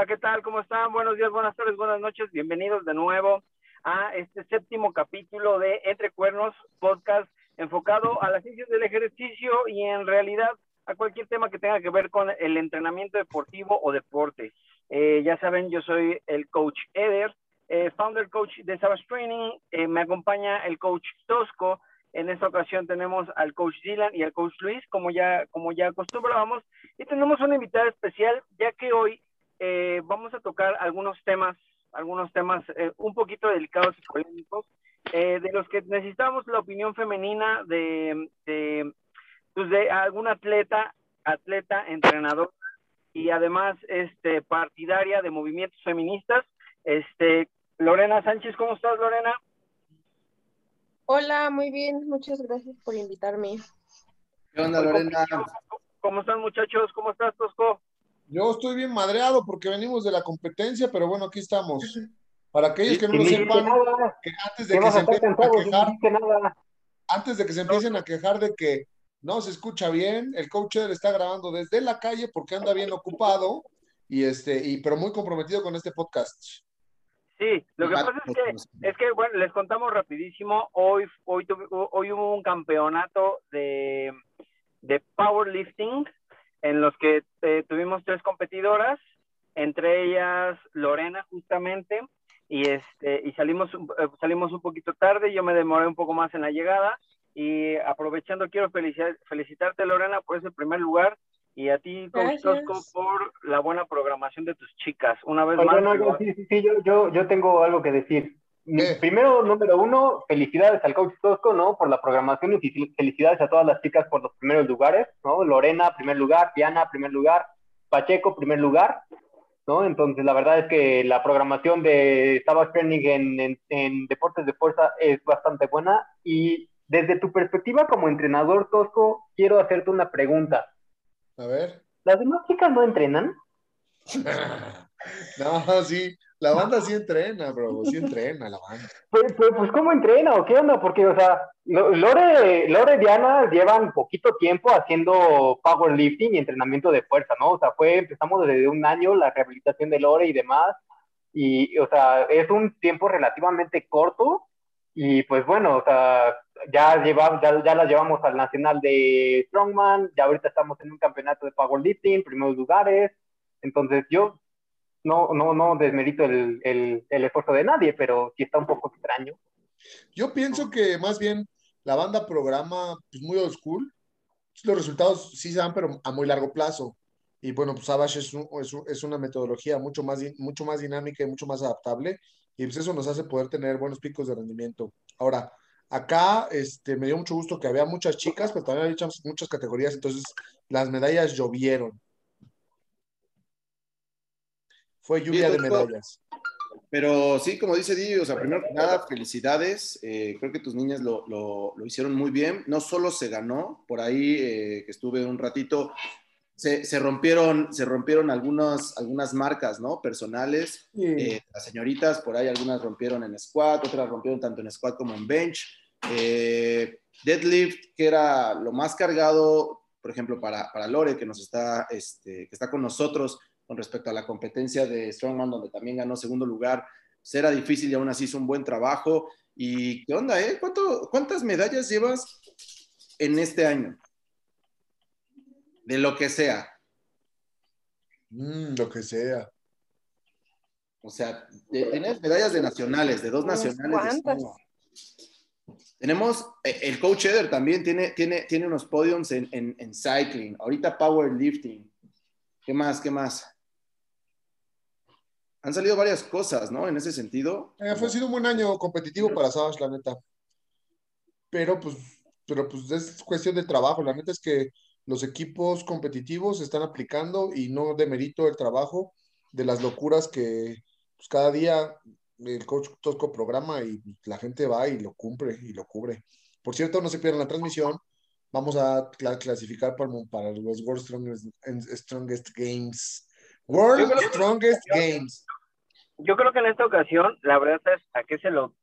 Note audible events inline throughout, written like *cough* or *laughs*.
Hola, ¿qué tal? ¿Cómo están? Buenos días, buenas tardes, buenas noches. Bienvenidos de nuevo a este séptimo capítulo de Entre Cuernos Podcast enfocado a las ciencias del ejercicio y en realidad a cualquier tema que tenga que ver con el entrenamiento deportivo o deporte. Eh, ya saben, yo soy el coach Eder, eh, founder coach de Savage Training. Eh, me acompaña el coach Tosco. En esta ocasión tenemos al coach Dylan y al coach Luis, como ya, como ya acostumbrábamos. Y tenemos una invitada especial, ya que hoy eh, vamos a tocar algunos temas, algunos temas eh, un poquito delicados y polémicos, eh, de los que necesitamos la opinión femenina de, de, pues de algún atleta, atleta, entrenador y además este, partidaria de movimientos feministas. Este, Lorena Sánchez, ¿cómo estás, Lorena? Hola, muy bien, muchas gracias por invitarme. ¿Qué onda, Lorena? ¿Cómo están, muchachos? ¿Cómo estás, Tosco? Yo estoy bien madreado porque venimos de la competencia, pero bueno, aquí estamos. Para aquellos que no lo sepan, que antes de que se empiecen a quejar, antes de que se empiecen a quejar de que no se escucha bien, el coach le está grabando desde la calle porque anda bien ocupado y este, y pero muy comprometido con este podcast. Sí, lo que pasa es que, es que bueno, les contamos rapidísimo, hoy, hoy, hoy hubo un campeonato de, de powerlifting en los que eh, tuvimos tres competidoras, entre ellas Lorena justamente, y, este, y salimos, eh, salimos un poquito tarde, yo me demoré un poco más en la llegada, y aprovechando quiero felicitar, felicitarte Lorena por ese primer lugar, y a ti, Coach Tosco, por la buena programación de tus chicas. Una vez más. No, sí, sí, sí, yo, yo, yo tengo algo que decir. Primero, número uno, felicidades al coach Tosco, ¿no? Por la programación y felicidades a todas las chicas por los primeros lugares, ¿no? Lorena, primer lugar, Diana, primer lugar, Pacheco, primer lugar, ¿no? Entonces, la verdad es que la programación de Savage Training en, en, en, deportes de fuerza es bastante buena. Y desde tu perspectiva como entrenador Tosco, quiero hacerte una pregunta. A ver. ¿Las demás chicas no entrenan? *laughs* no, sí, la banda sí entrena, bro, sí entrena la banda. Pues, pues, pues, ¿cómo entrena o qué onda? Porque, o sea, Lore, Lore Diana llevan poquito tiempo haciendo powerlifting y entrenamiento de fuerza, ¿no? O sea, fue, empezamos desde un año la rehabilitación de Lore y demás, y, o sea, es un tiempo relativamente corto, y pues bueno, o sea, ya, llevamos, ya, ya la llevamos al nacional de Strongman, ya ahorita estamos en un campeonato de powerlifting, primeros lugares, entonces yo no, no, no desmerito el, el, el, esfuerzo de nadie, pero sí está un poco extraño. Yo pienso que más bien la banda programa pues, muy old school. Los resultados sí se dan, pero a muy largo plazo. Y bueno, pues Savage es, un, es, es, una metodología mucho más, mucho más dinámica y mucho más adaptable. Y pues eso nos hace poder tener buenos picos de rendimiento. Ahora, acá este, me dio mucho gusto que había muchas chicas, pero también había muchas categorías, entonces las medallas llovieron. Fue lluvia de medallas. Pero sí, como dice Di, o sea, primero que nada, felicidades. Eh, creo que tus niñas lo, lo, lo, hicieron muy bien. No solo se ganó, por ahí eh, que estuve un ratito, se, se, rompieron, se rompieron algunas, algunas marcas, ¿no? Personales. Sí. Eh, las señoritas, por ahí algunas rompieron en squat, otras rompieron tanto en squat como en bench. Deadlift, que era lo más cargado, por ejemplo, para, para Lore, que nos está, este, que está con nosotros con respecto a la competencia de Strongman, donde también ganó segundo lugar. Será difícil y aún así hizo un buen trabajo. ¿Y qué onda, eh? ¿Cuánto, ¿Cuántas medallas llevas en este año? De lo que sea. Mm, lo que sea. O sea, tienes medallas de nacionales, de dos nacionales. ¿Cuántas? Tenemos, eh, el coach Eder también tiene, tiene, tiene unos podiums en, en, en cycling, ahorita powerlifting. ¿Qué más? ¿Qué más? Han salido varias cosas, ¿no? En ese sentido. Eh, fue sido un buen año competitivo para Savage, la neta. Pero pues, pero pues es cuestión de trabajo. La neta es que los equipos competitivos están aplicando y no demerito el trabajo de las locuras que pues, cada día el coach Tosco programa y la gente va y lo cumple y lo cubre. Por cierto, no se pierdan la transmisión. Vamos a clasificar para, para los World Strongest, Strongest Games World Strongest Games. Yo creo que en esta ocasión, la verdad es a qué se lo,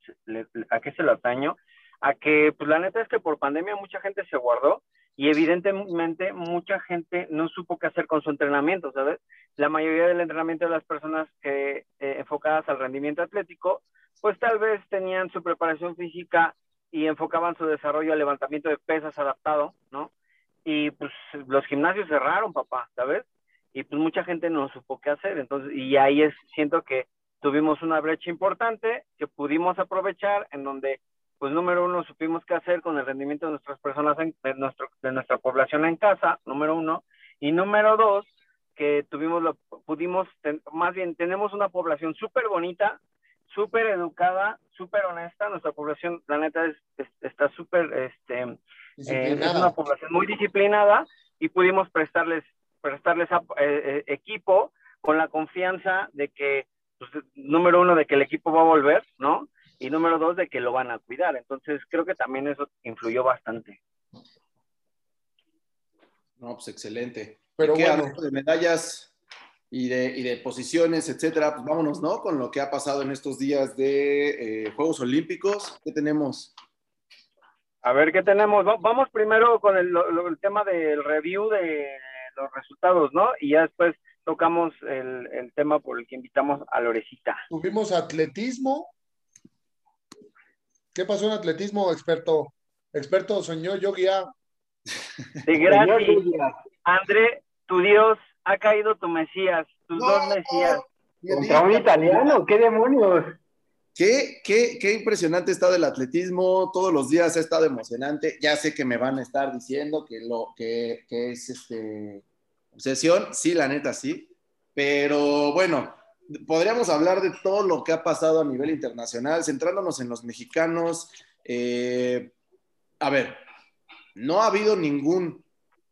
a qué se lo ataño, a que, pues la neta es que por pandemia mucha gente se guardó y evidentemente mucha gente no supo qué hacer con su entrenamiento, ¿sabes? La mayoría del entrenamiento de las personas que eh, enfocadas al rendimiento atlético, pues tal vez tenían su preparación física y enfocaban su desarrollo al levantamiento de pesas adaptado, ¿no? Y pues los gimnasios cerraron, papá, ¿sabes? Y pues mucha gente no supo qué hacer, entonces, y ahí es, siento que tuvimos una brecha importante que pudimos aprovechar en donde pues número uno, supimos qué hacer con el rendimiento de nuestras personas, de, nuestro, de nuestra población en casa, número uno, y número dos, que tuvimos, lo, pudimos, más bien, tenemos una población súper bonita, súper educada, súper honesta, nuestra población, la neta, es, está súper, este, eh, es una población muy disciplinada, y pudimos prestarles, prestarles a, eh, eh, equipo con la confianza de que, pues, número uno, de que el equipo va a volver, ¿no? y número dos, de que lo van a cuidar. Entonces, creo que también eso influyó bastante. No, pues excelente. Pero ¿Qué bueno. de medallas y de, y de, posiciones, etcétera, pues vámonos, ¿no? Con lo que ha pasado en estos días de eh, Juegos Olímpicos. ¿Qué tenemos? A ver, ¿qué tenemos? Vamos primero con el, el tema del review de los resultados, ¿no? Y ya después tocamos el, el, tema por el que invitamos a Lorecita. Tuvimos atletismo, ¿Qué pasó en atletismo, experto? Experto, soñó yo guía. Sí, gracias. André, tu Dios, ha caído tu Mesías, tus dos Mesías. Contra un italiano, ¿qué demonios? Qué, qué, qué impresionante está del atletismo, todos los días ha estado emocionante. Ya sé que me van a estar diciendo que, es este, obsesión, sí, la neta sí, pero bueno, podríamos hablar de todo lo que ha pasado a nivel internacional, centrándonos en los mexicanos. Eh, a ver, no ha habido ningún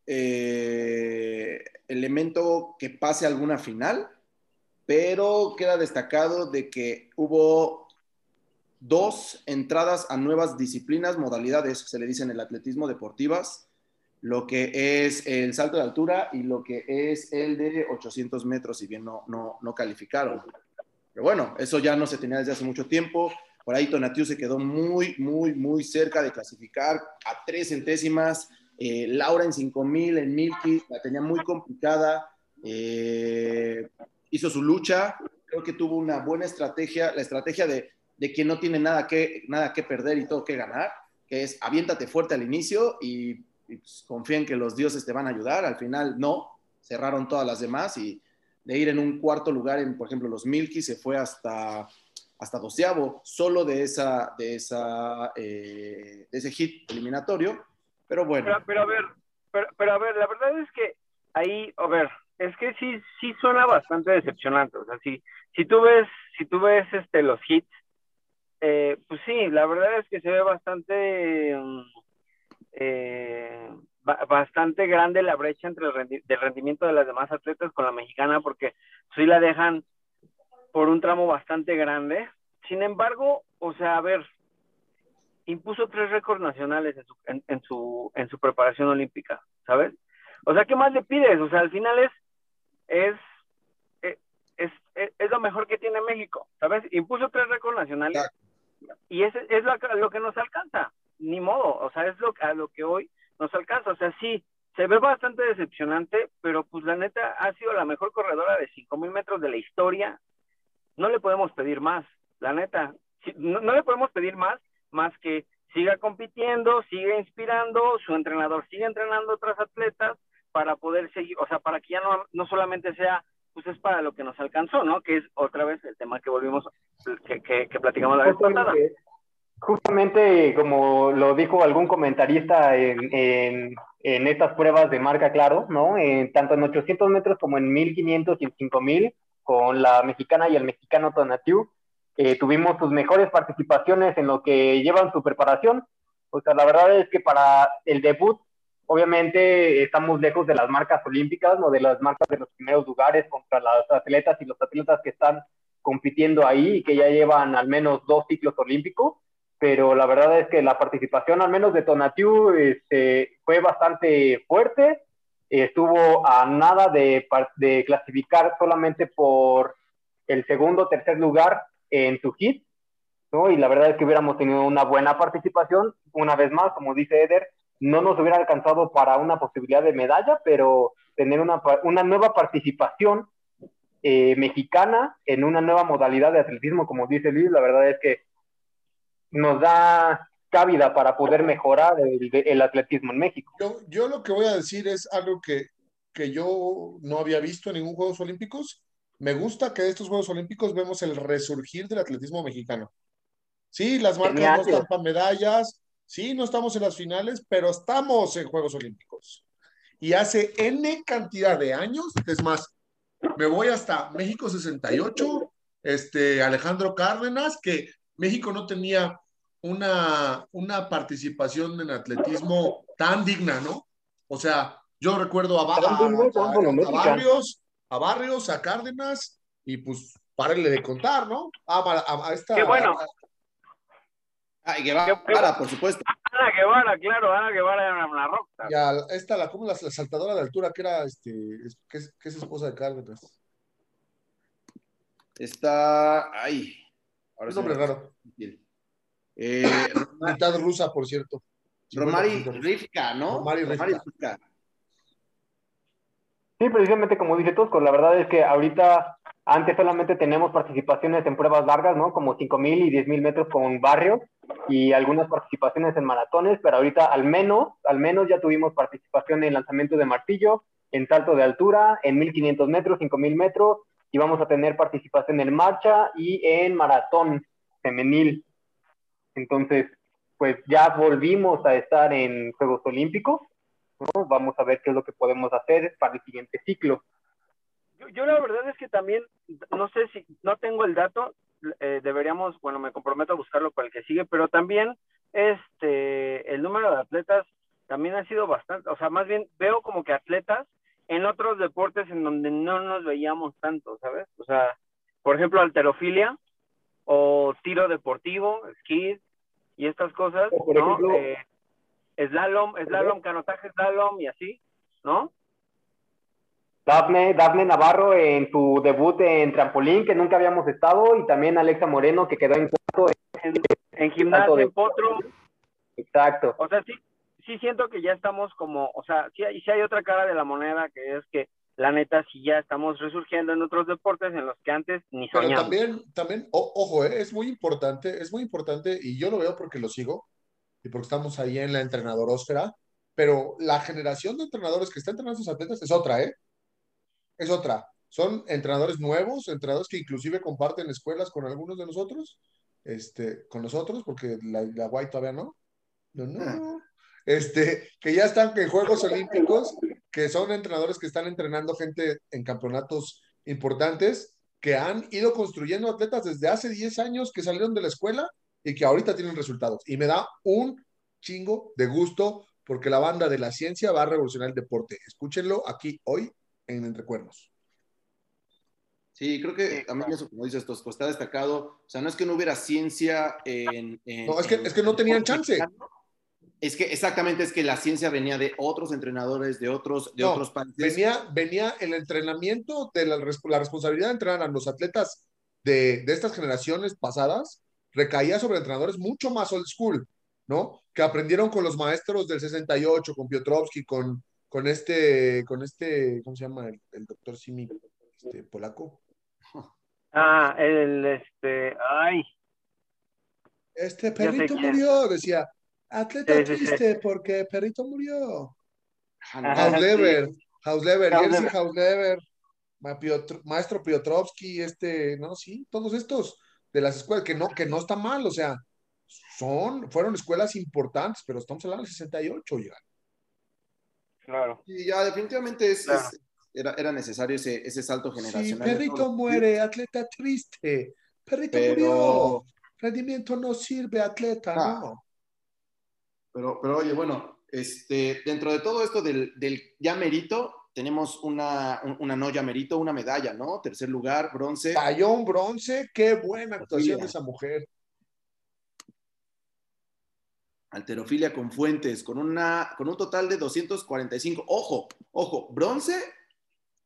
eh, elemento que pase alguna final, pero queda destacado de que hubo dos entradas a nuevas disciplinas, modalidades, se le dice en el atletismo deportivas, lo que es el salto de altura y lo que es el de 800 metros, si bien no, no, no calificaron. Pero bueno, eso ya no se tenía desde hace mucho tiempo. Por ahí Tonatiu se quedó muy, muy, muy cerca de clasificar a tres centésimas. Eh, Laura en 5000, en Milky, la tenía muy complicada. Eh, hizo su lucha. Creo que tuvo una buena estrategia, la estrategia de, de quien no tiene nada que, nada que perder y todo que ganar, que es aviéntate fuerte al inicio y y pues, confía en que los dioses te van a ayudar. Al final no, cerraron todas las demás y de ir en un cuarto lugar en, por ejemplo, los Milky se fue hasta, hasta doceavo, solo de, esa, de, esa, eh, de ese hit eliminatorio. Pero bueno. Pero, a ver, pero, a ver, la verdad es que ahí, a ver, es que sí, sí suena bastante decepcionante. O sea, si, si tú ves, si tú ves este, los hits, eh, pues sí, la verdad es que se ve bastante... Mm, eh, bastante grande la brecha entre el rendimiento de las demás atletas con la mexicana porque sí la dejan por un tramo bastante grande. Sin embargo, o sea, a ver, impuso tres récords nacionales en su, en, su, en su preparación olímpica, ¿sabes? O sea, ¿qué más le pides? O sea, al final es, es, eh, es, es, lo mejor que tiene México, ¿sabes? Impuso tres récords nacionales y es, es lo, lo que nos alcanza ni modo, o sea, es lo, a lo que hoy nos alcanza, o sea, sí, se ve bastante decepcionante, pero pues la neta ha sido la mejor corredora de 5000 metros de la historia, no le podemos pedir más, la neta, no, le podemos pedir más, más que siga compitiendo, siga inspirando, su entrenador sigue entrenando otras atletas para poder seguir, o sea, para que ya no, no solamente sea, pues es para lo que nos alcanzó, ¿no? Que es otra vez el tema que volvimos, que, que, que platicamos la vez pasada. Justamente como lo dijo algún comentarista en, en, estas pruebas de marca, claro, ¿no? En, tanto en 800 metros como en 1500 y en 5000, con la mexicana y el mexicano Tonatiu, eh, tuvimos sus mejores participaciones en lo que llevan su preparación. O sea, la verdad es que para el debut, obviamente estamos lejos de las marcas olímpicas, no de las marcas de los primeros lugares contra las atletas y los atletas que están compitiendo ahí y que ya llevan al menos dos ciclos olímpicos pero la verdad es que la participación, al menos de Tonatiu, este, fue bastante fuerte. Estuvo a nada de, clasificar solamente por el segundo o tercer lugar en su hit, ¿no? Y la verdad es que hubiéramos tenido una buena participación, una vez más, como dice Eder, no nos hubiera alcanzado para una posibilidad de medalla, pero tener una, una nueva participación eh, mexicana en una nueva modalidad de atletismo, como dice Luis, la verdad es que nos da cabida para poder mejorar el, atletismo en México. Yo, yo, lo que voy a decir es algo que, que yo no había visto en ningún Juegos Olímpicos. Me gusta que de estos Juegos Olímpicos vemos el resurgir del atletismo mexicano. Sí, las marcas no están para medallas, sí, no estamos en las finales, pero estamos en Juegos Olímpicos. Y hace N cantidad de años, es más, me voy hasta México 68, este, Alejandro Cárdenas, que México no tenía una, una participación en atletismo tan digna, ¿no? O sea, yo recuerdo a, Barrios, a Barrios, a Cárdenas, y pues párenle de contar, ¿no? A, esta, Qué bueno. Ah, y Guevara, por supuesto. Ana Guevara, claro, Ana Guevara era una roca. Ya, esta, la, como la, saltadora de altura, que era, este, que es, que es esposa de Cárdenas. Está, ay. Ahora un nombre raro. Eh, *coughs* Mitad rusa, por cierto. Romari Rivka, ¿no? Romari Rivka. Sí, precisamente como dice Tosco, la verdad es que ahorita antes solamente tenemos participaciones en pruebas largas, ¿no? Como 5.000 y 10.000 metros con barrio y algunas participaciones en maratones, pero ahorita al menos, al menos ya tuvimos participación en lanzamiento de martillo, en salto de altura, en 1.500 metros, 5.000 metros, y vamos a tener participación en marcha y en maratón femenil. Entonces, pues ya volvimos a estar en Juegos Olímpicos, ¿no? Vamos a ver qué es lo que podemos hacer para el siguiente ciclo yo, la verdad es que también, no sé si, no tengo el dato, eh, deberíamos, bueno, me comprometo a buscarlo para el que sigue, pero también este, el número de atletas también ha sido bastante, o sea, más bien veo como que atletas en otros deportes en donde no nos veíamos tanto, ¿sabes? O sea, por ejemplo, alterofilia o tiro deportivo, esquí y estas cosas, ¿no? eh, slalom, slalom, canotaje slalom y así, ¿no? Dafne, Dafne Navarro en su debut en trampolín, que nunca habíamos estado, y también Alexa Moreno, que quedó en cuarto en, gimnasio, en potro. Exacto. O sea, sí, sí siento que ya estamos como, o sea, sí, sí hay otra cara de la moneda, que es que la neta sí ya estamos resurgiendo en otros deportes en los que antes ni soñamos. Pero también, también, ojo, eh, es muy importante, es muy importante, y yo lo veo porque lo sigo, y porque estamos ahí en la entrenadorosfera, pero la generación de entrenadores que está entrenando a sus atletas es otra, ¿eh? Es otra. Son entrenadores nuevos, entrenadores que inclusive comparten escuelas con algunos de nosotros, este, con nosotros, porque la, la White todavía no. No, no. Ah. Este, que ya están en Juegos Olímpicos, que son entrenadores que están entrenando gente en campeonatos importantes, que han ido construyendo atletas desde hace 10 años que salieron de la escuela y que ahorita tienen resultados. Y me da un chingo de gusto porque la banda de la ciencia va a revolucionar el deporte. Escúchenlo aquí hoy en Entre Cuernos. Sí, creo que también eso, como dices, pues está destacado. O sea, no es que no hubiera ciencia en. no, es que, es que no tenían chance. Es que exactamente es que la ciencia venía de otros entrenadores, de otros, de otros países. Venía, venía el entrenamiento de la, la responsabilidad de entrenar a los atletas de, de, estas generaciones pasadas, recaía sobre entrenadores mucho más old school, ¿no? Que aprendieron con los maestros del 68, con Piotrowski, con, con este, con este, ¿cómo se llama? El, doctor Simi, este, polaco. Ah, el, este, ay. Este perrito murió, decía, atleta triste porque perrito murió. Hauslever, Hauslever, Jerzy Hauslever, maestro Piotrowski, este, no, sí, todos estos de las escuelas, que no, que no está mal, o sea, son, fueron escuelas importantes, pero estamos hablando del 68 ya. Claro. Y ya definitivamente es, era, era, necesario ese, ese salto generacional. Sí, perrito muere, atleta triste. Perrito murió. Rendimiento no sirve, atleta, ah. no. Pero, pero oye, bueno, este, dentro de todo esto del, del ya merito, tenemos una, una no ya merito, una medalla, ¿no? Tercer lugar, bronce. Tallón, bronce, qué buena actuación de esa mujer. Alterofilia con Fuentes, con, una, con un total de 245. Ojo, ojo, bronce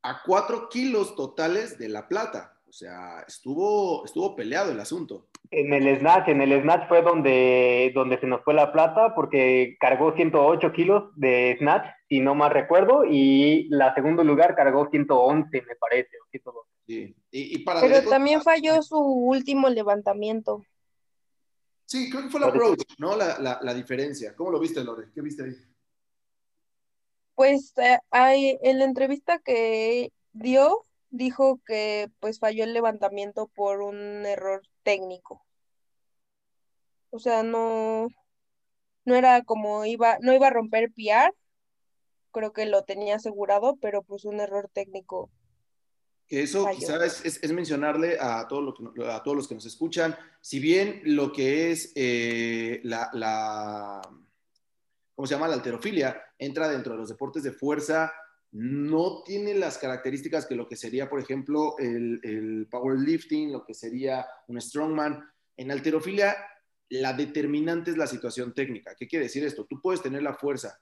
a 4 kilos totales de la plata. O sea, estuvo, estuvo peleado el asunto. En el snatch, en el snatch fue donde, donde se nos fue la plata porque cargó 108 kilos de snatch, si no mal recuerdo, y la segundo lugar cargó 111, me parece. o 112. Sí. Y, y para Pero también falló su último levantamiento. Sí, creo que fue la approach, ¿no? La, la, la diferencia. ¿Cómo lo viste, Lore? ¿Qué viste ahí? Pues eh, hay- en la entrevista que dio, dijo que pues falló el levantamiento por un error técnico. O sea, no, no era como iba, no iba a romper PR, creo que lo tenía asegurado, pero pues un error técnico. Que eso quizás es, es- es mencionarle a, todo lo que- a todos los que nos escuchan, si bien lo que es eh, la, la- ¿cómo se llama? La alterofilia entra dentro de los deportes de fuerza, no tiene las características que lo que sería, por ejemplo, el, el powerlifting, lo que sería un strongman. En alterofilia, la determinante es la situación técnica. ¿Qué quiere decir esto? Tú puedes tener la fuerza,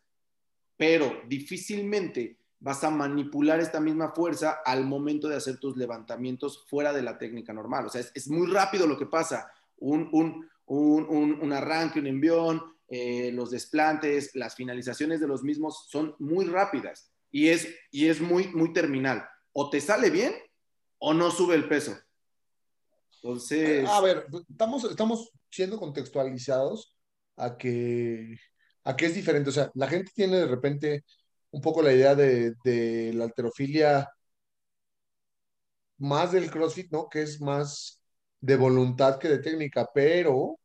pero difícilmente vas a manipular esta misma fuerza al momento de hacer tus levantamientos fuera de la técnica normal. O sea, es, es muy rápido lo que pasa. Un, un, un, un- arranque, un envión, eh, los desplantes, las finalizaciones de los mismos son muy rápidas y es, y es muy, muy terminal. O te sale bien o no sube el peso. Entonces, A ver, estamos, estamos siendo contextualizados a que, a que es diferente. O sea, la gente tiene de repente un poco la idea de, la alterofilia más del CrossFit, ¿no? Que es más de voluntad que de técnica, pero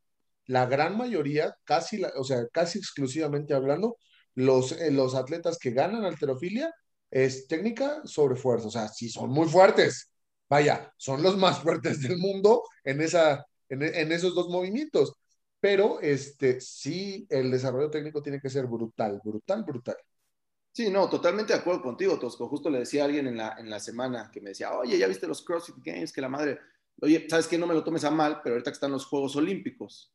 la gran mayoría, casi, la- o sea, casi exclusivamente hablando, los, eh, los atletas que ganan alterofilia es técnica sobre fuerza. O sea, sí son muy fuertes. Vaya, son los más fuertes del mundo en, esa, en esos dos movimientos. Pero este, sí, el desarrollo técnico tiene que ser brutal, brutal, brutal. Sí, no, totalmente de acuerdo contigo, Tosco. Justo le decía a alguien en la, en la semana que me decía, oye, ¿ya viste los CrossFit Games? Que la madre, oye, ¿sabes qué? No me lo tomes a mal, pero ahorita que están los Juegos Olímpicos,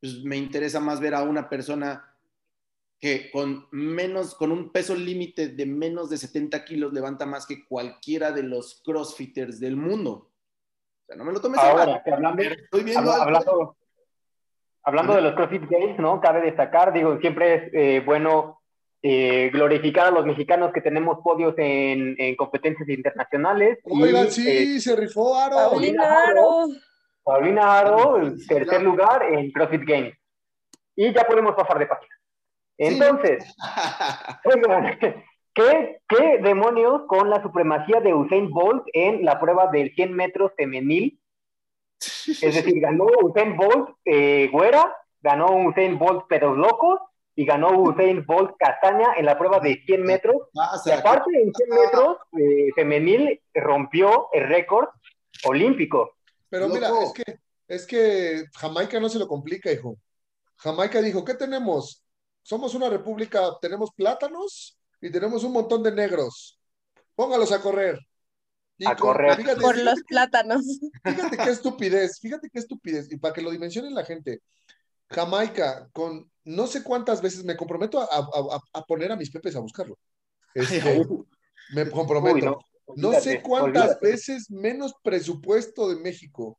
pues me interesa más ver a una persona que con menos, con un peso límite de menos de 70 kilos levanta más que cualquiera de los CrossFitters del mundo. O sea, no me lo tomes a mal. que hablando, pero Estoy viendo habla- algo. hablando, hablando de los CrossFit Games, ¿no? Cabe destacar, digo, siempre es eh, bueno eh, glorificar a los mexicanos que tenemos podios en, en competencias internacionales. y, Oigan, eh, sí, se rifó Aro. Paulina Aro. Paulina Aro, tercer lugar en CrossFit Games. Y ya podemos pasar de página. Entonces, *laughs* oigan, ¿qué, ¿qué demonios con la supremacía de Usain Bolt en la prueba del 100 metros femenil? Es decir, ganó Usain Bolt eh, güera, ganó Usain Bolt pedos locos y ganó Usain Bolt castaña en la prueba de 100 metros. Y Pasa, aparte, en 100 metros eh, femenil rompió el récord olímpico. Pero mira, es que, es que Jamaica no se lo complica, hijo. Jamaica dijo, ¿qué tenemos? Somos una república, tenemos plátanos y tenemos un montón de negros. Póngalos a correr. Y A correr. Fíjate, Por fíjate los plátanos. Fíjate qué estupidez, fíjate qué estupidez. Y para que lo dimensionen la gente, Jamaica, con no sé cuántas veces me comprometo a, a- a- a poner a mis pepes a buscarlo. Este, me comprometo. Uy, no, sé cuántas olvídate. veces menos presupuesto de México.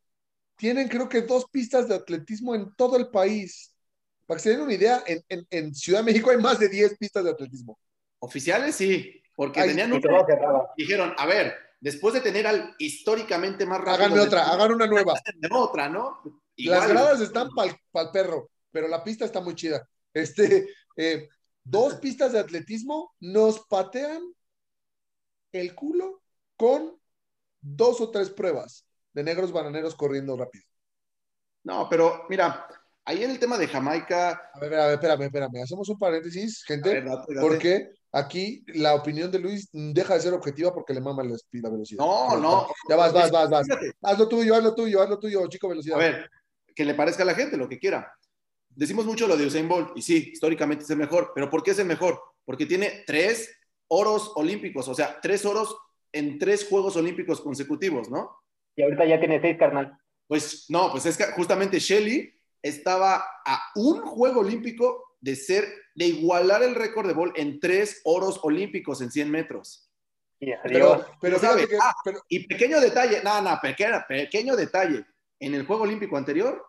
Tienen creo que dos pistas de atletismo en todo el país. Para que se den una idea, en, en- en Ciudad de México hay más de 10 pistas de atletismo. Oficiales sí, porque Ay, tenían un... Dijeron, a ver, después de tener al históricamente más rápido... Háganme otra, hagan una nueva. *laughs* otra, ¿no? Las gradas están para el perro, pero la pista está muy chida. Este, eh, dos pistas de atletismo nos patean el culo con dos o tres pruebas de negros bananeros corriendo rápido. No, pero mira, ahí en el tema de Jamaica... A ver, a ver, espérame, espérame. Hacemos un paréntesis, gente, ver, date, date. porque aquí la opinión de Luis deja de ser objetiva porque le mama la, velocidad. No, no. Ya vas, vas, vas, vas. Fíjate, Haz lo tuyo, haz lo tuyo, haz lo tuyo, chico velocidad. A ver, que le parezca a la gente lo que quiera. Decimos mucho lo de Usain Bolt, y sí, históricamente es el mejor, pero ¿por qué es el mejor? Porque tiene tres oros olímpicos, o sea, tres oros en tres Juegos Olímpicos consecutivos, ¿no? Y ahorita ya tiene seis, carnal. Pues no, pues es que justamente Shelly estaba a un Juego Olímpico de ser, de igualar el récord de Bolt en tres oros olímpicos en 100 metros. Y adiós. Pero, pero ¿Sabe? fíjate que, Ah. pero- Y pequeño detalle, no, no, pequeño, pequeño detalle. En el Juego Olímpico anterior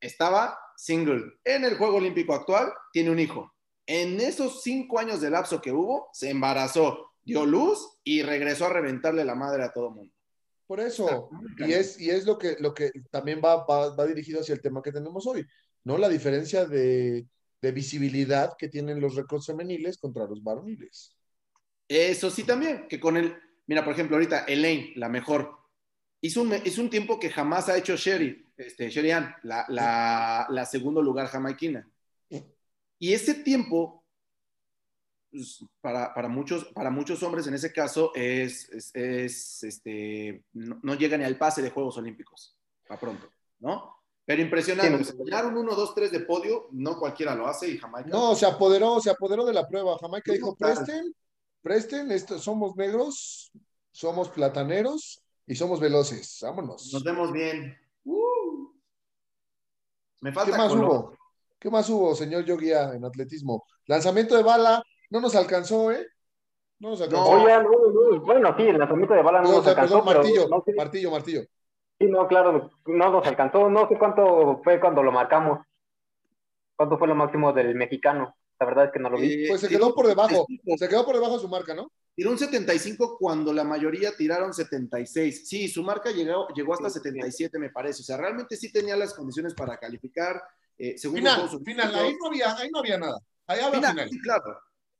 estaba single. En el Juego Olímpico actual tiene un hijo. En esos cinco años de lapso que hubo, se embarazó, dio luz y regresó a reventarle la madre a todo mundo. por eso, y es, y es lo que, lo que también va, va, va dirigido hacia el tema que tenemos hoy, ¿no? La diferencia de, de visibilidad que tienen los récords femeniles contra los varoniles. Eso sí también, que con el, mira, por ejemplo, ahorita Elaine, la mejor, hizo un, hizo un tiempo que jamás ha hecho Sherry, este, Sherry Ann, la, la, la segundo lugar jamaiquina. Y ese tiempo, pues, para, para, muchos, para muchos hombres en ese caso, es, es, es, este, no, no llega ni al pase de Juegos Olímpicos, a pronto, ¿no? Pero impresionante, Sí, o sea, llegar un 1, 2, 3 de podio, no cualquiera lo hace y Jamaica. No, se apoderó, se apoderó de la prueba. Jamaica dijo, presten, presten, esto, somos negros, somos plataneros y somos veloces. Vámonos. Nos vemos bien. Uh. Me ¿Qué falta más color. hubo? ¿Qué más hubo, señor Yoguía, en atletismo? Lanzamiento de bala, no nos alcanzó, ¿eh? No nos alcanzó. No. Oye, no, no, bueno, sí, el lanzamiento de bala no No, o nos sea, alcanzó, perdón, martillo, pero no sé, martillo, martillo. sí, no, claro, no nos alcanzó, no sé cuánto fue cuando lo marcamos, cuánto fue lo máximo del mexicano, la verdad es que no lo vi. Eh, Pues se quedó por debajo, 75. se quedó por debajo de su marca, ¿no? Tiró un 75 cuando la mayoría tiraron 76. Sí, su marca llegó, llegó hasta Sí, sí. 77, me parece. O sea, realmente sí tenía las condiciones para calificar. Eh, según Final, final, ahí no había, ahí no había nada. Ahí había Final, final. sí, claro.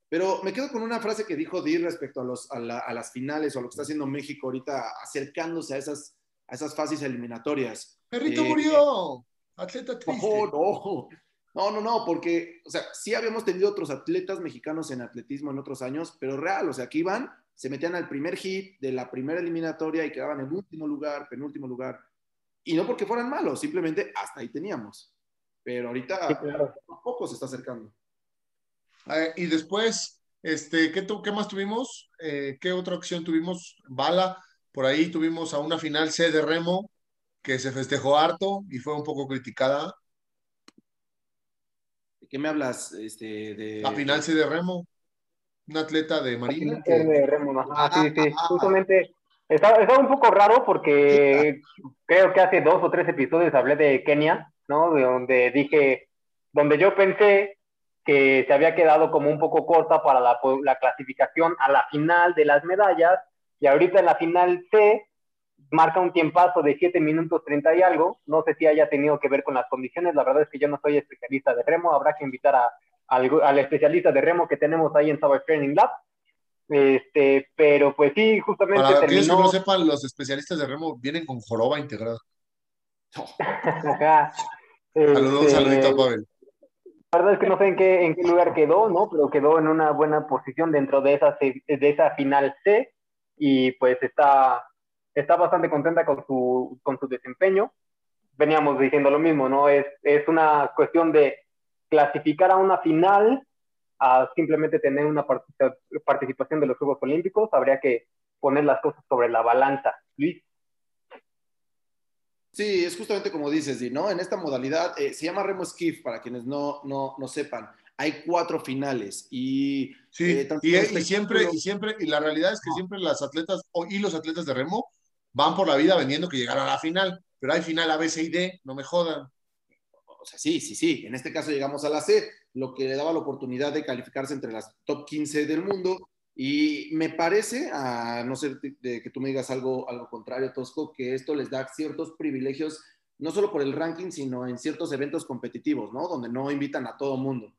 Pero me quedo con una frase que dijo Dir respecto a, los, a, la- a las finales o a lo que está haciendo México ahorita, acercándose a esas, a esas fases eliminatorias. Perrito Eh, murió, atleta triste. No, no. No, no, no, porque, o sea, sí habíamos tenido otros atletas mexicanos en atletismo en otros años, pero real, o sea, que iban, se metían al primer hit de la primera eliminatoria y quedaban en último lugar, penúltimo lugar. Y no porque fueran malos, simplemente hasta ahí teníamos. Pero ahorita Sí, claro. poco se está acercando. Eh, y después, este, ¿qué, tu- qué más tuvimos? Eh, ¿qué otra opción tuvimos? Bala, por ahí tuvimos a una final C de remo que se festejó harto y fue un poco criticada. ¿De qué me hablas? Este, de... La final C de remo, un atleta de Marina que de remo, ajá, Ah, sí, sí, ah, ah. justamente. Estaba, estaba un poco raro porque creo que hace dos o tres episodios hablé de Kenia, ¿no? De donde dije, donde yo pensé que se había quedado como un poco corta para la, la clasificación a la final de las medallas y ahorita en la final C marca un tiempazo de 7 minutos 30 y algo. No sé si haya tenido que ver con las condiciones. La verdad es que yo no soy especialista de remo. Habrá que invitar a, al, al especialista de remo que tenemos ahí en Sober Training Lab. Este, pero pues sí, justamente para aquellos terminó. que no sepan, los especialistas de remo vienen con joroba integrada. *laughs* Ajá. Saludos, Este, saludito a Pavel. La verdad es que no sé en qué, en qué lugar quedó, ¿no? Pero quedó en una buena posición dentro de esa, de esa final C y pues está, está bastante contenta con su, con su desempeño. Veníamos diciendo lo mismo, ¿no? Es, es una cuestión de clasificar a una final a simplemente tener una participa- participación de los Juegos Olímpicos. Habría que poner las cosas sobre la balanza. Luis. Sí, es justamente como dices, Di, ¿no? En esta modalidad eh, se llama remo skiff, para quienes no, no, no sepan. Hay cuatro finales y... Sí, eh, y, y siempre, y siempre, y la realidad es que siempre las atletas o- y los atletas de remo van por la vida vendiendo que llegaron a la final, pero hay final A, B, C y D, no me jodan. O sea, sí, sí, sí. En este caso llegamos a la C, lo que le daba la oportunidad de calificarse entre las top 15 del mundo. Y me parece, a no ser de, de que tú me digas algo, algo contrario, Tosco, que esto les da ciertos privilegios, no solo por el ranking, sino en ciertos eventos competitivos, ¿no? Donde no invitan a todo mundo.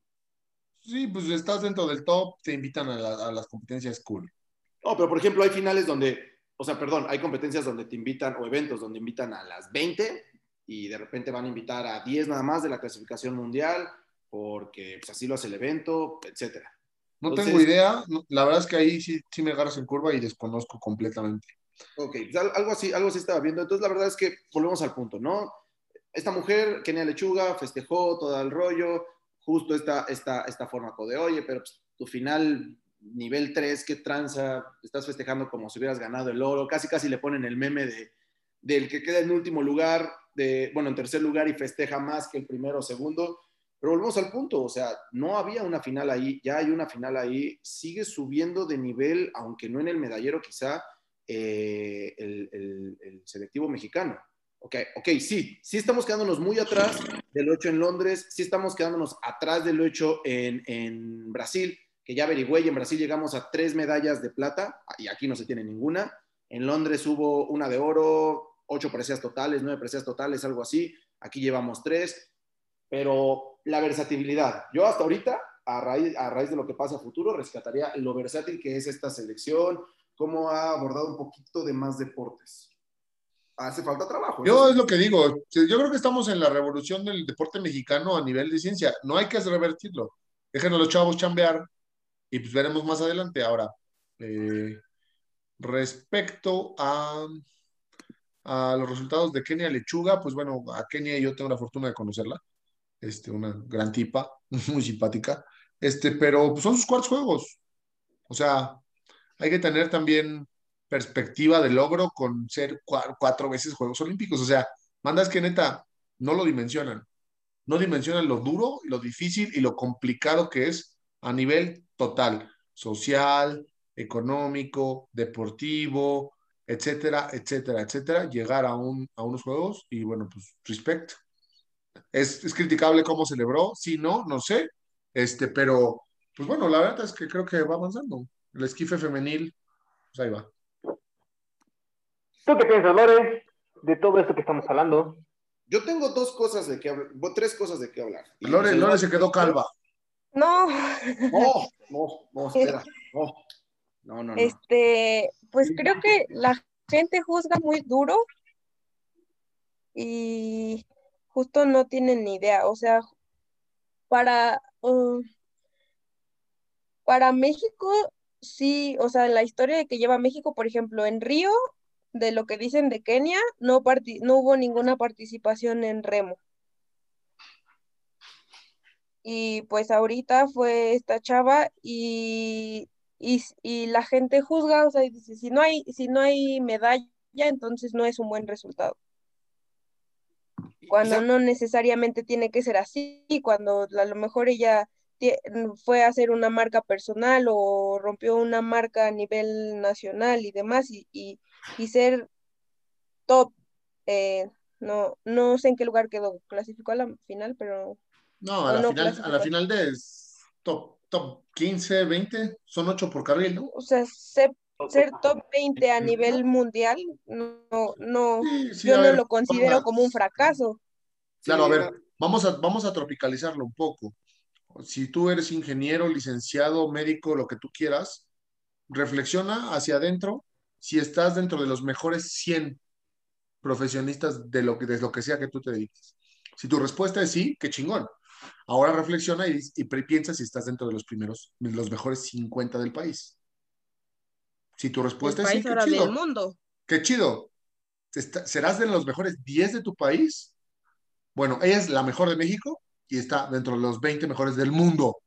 Sí, pues estás dentro del top, te invitan a, la- a las competencias cool. No, pero por ejemplo, hay finales donde, o sea, perdón, hay competencias donde te invitan, o eventos donde invitan a las 20 y de repente van a invitar a 10 nada más de la clasificación mundial, porque pues, así lo hace el evento, etcétera. No Entonces- tengo idea, la verdad es que ahí sí, sí me agarras en curva y desconozco completamente. Ok, pues, al- algo así, algo así estaba viendo. Entonces, la verdad es que volvemos al punto, ¿no? Esta mujer, Kenia Lechuga, festejó todo el rollo, justo esta, esta, esta forma de, oye, pero pues, tu final, nivel 3, qué tranza, estás festejando como si hubieras ganado el oro, casi casi le ponen el meme de, del que queda en último lugar, de, bueno, en tercer lugar y festeja más que el primero o segundo. Pero volvemos al punto, o sea, no había una final ahí, ya hay una final ahí, sigue subiendo de nivel, aunque no en el medallero quizá, eh, el, el, selectivo mexicano. Ok, ok, sí, sí estamos quedándonos muy atrás de lo hecho en Londres, sí estamos quedándonos atrás de lo hecho en, en Brasil, que ya averigüé y en Brasil llegamos a tres medallas de plata y aquí no se tiene ninguna. En Londres hubo una de oro, ocho preseas totales, nueve preseas totales, algo así. Aquí llevamos tres. Pero la versatilidad, yo hasta ahorita, a raíz, a raíz de lo que pasa a futuro, rescataría lo versátil que es esta selección, cómo ha abordado un poquito de más deportes. Hace falta trabajo. Yo es lo que digo, yo creo que estamos en la revolución del deporte mexicano a nivel de ciencia, no hay que revertirlo. Déjenos los chavos chambear y pues veremos más adelante. Ahora, eh, respecto a los resultados de Kenia Lechuga, pues bueno, a Kenia yo tengo la fortuna de conocerla, este, una gran tipa, *laughs* muy simpática, este, pero pues, son sus cuartos juegos, o sea, hay que tener también perspectiva de logro con ser cuatro veces Juegos Olímpicos, o sea, mandas que neta, no lo dimensionan, no dimensionan lo duro, lo difícil y lo complicado que es a nivel total, social, económico, deportivo, etcétera, etcétera, etcétera, llegar a, un, a unos juegos y bueno, pues respect. Es, es criticable cómo celebró, si no, no sé, este, pero pues bueno, la verdad es que creo que va avanzando. El esquife femenil, pues ahí va. ¿Tú qué piensas, Lore, de todo esto que estamos hablando? Yo tengo dos cosas de que hablar, tres cosas de qué hablar. Lore, Lore se quedó calva. No. No, no, no, *laughs* espera. No. No, no, Este, pues creo que la gente juzga muy duro y justo no tienen ni idea. O sea, para, uh, para México, sí, o sea, la historia que lleva México, por ejemplo, en Río, de lo que dicen de Kenia, no, no hubo ninguna participación en remo. Y pues ahorita fue esta chava y y, la gente juzga, o sea, dice, si no hay, si no hay medalla, entonces no es un buen resultado. Cuando no necesariamente tiene que ser así, cuando a lo mejor ella fue a hacer una marca personal o rompió una marca a nivel nacional y demás, y, y, ser top, eh, no, no sé en qué lugar quedó, clasificó a la final, pero... No, a la, final, a la final de top top 15, 20, son 8 por carril, ¿no? O sea, ser, top 20 a nivel mundial, no, no, yo no lo considero como un fracaso. Claro, a ver, vamos a, vamos a tropicalizarlo un poco. Si tú eres ingeniero, licenciado, médico, lo que tú quieras, reflexiona hacia adentro si estás dentro de los mejores 100 profesionistas de lo que, de lo que sea que tú te dediques. Si tu respuesta es sí, qué chingón. Ahora reflexiona y, piensa si estás dentro de los primeros, los mejores 50 del país. Si tu respuesta es sí, qué chido. mundo. Qué chido. ¿Serás de los mejores 10 de tu país? Bueno, ella es la mejor de México y está dentro de los 20 mejores del mundo.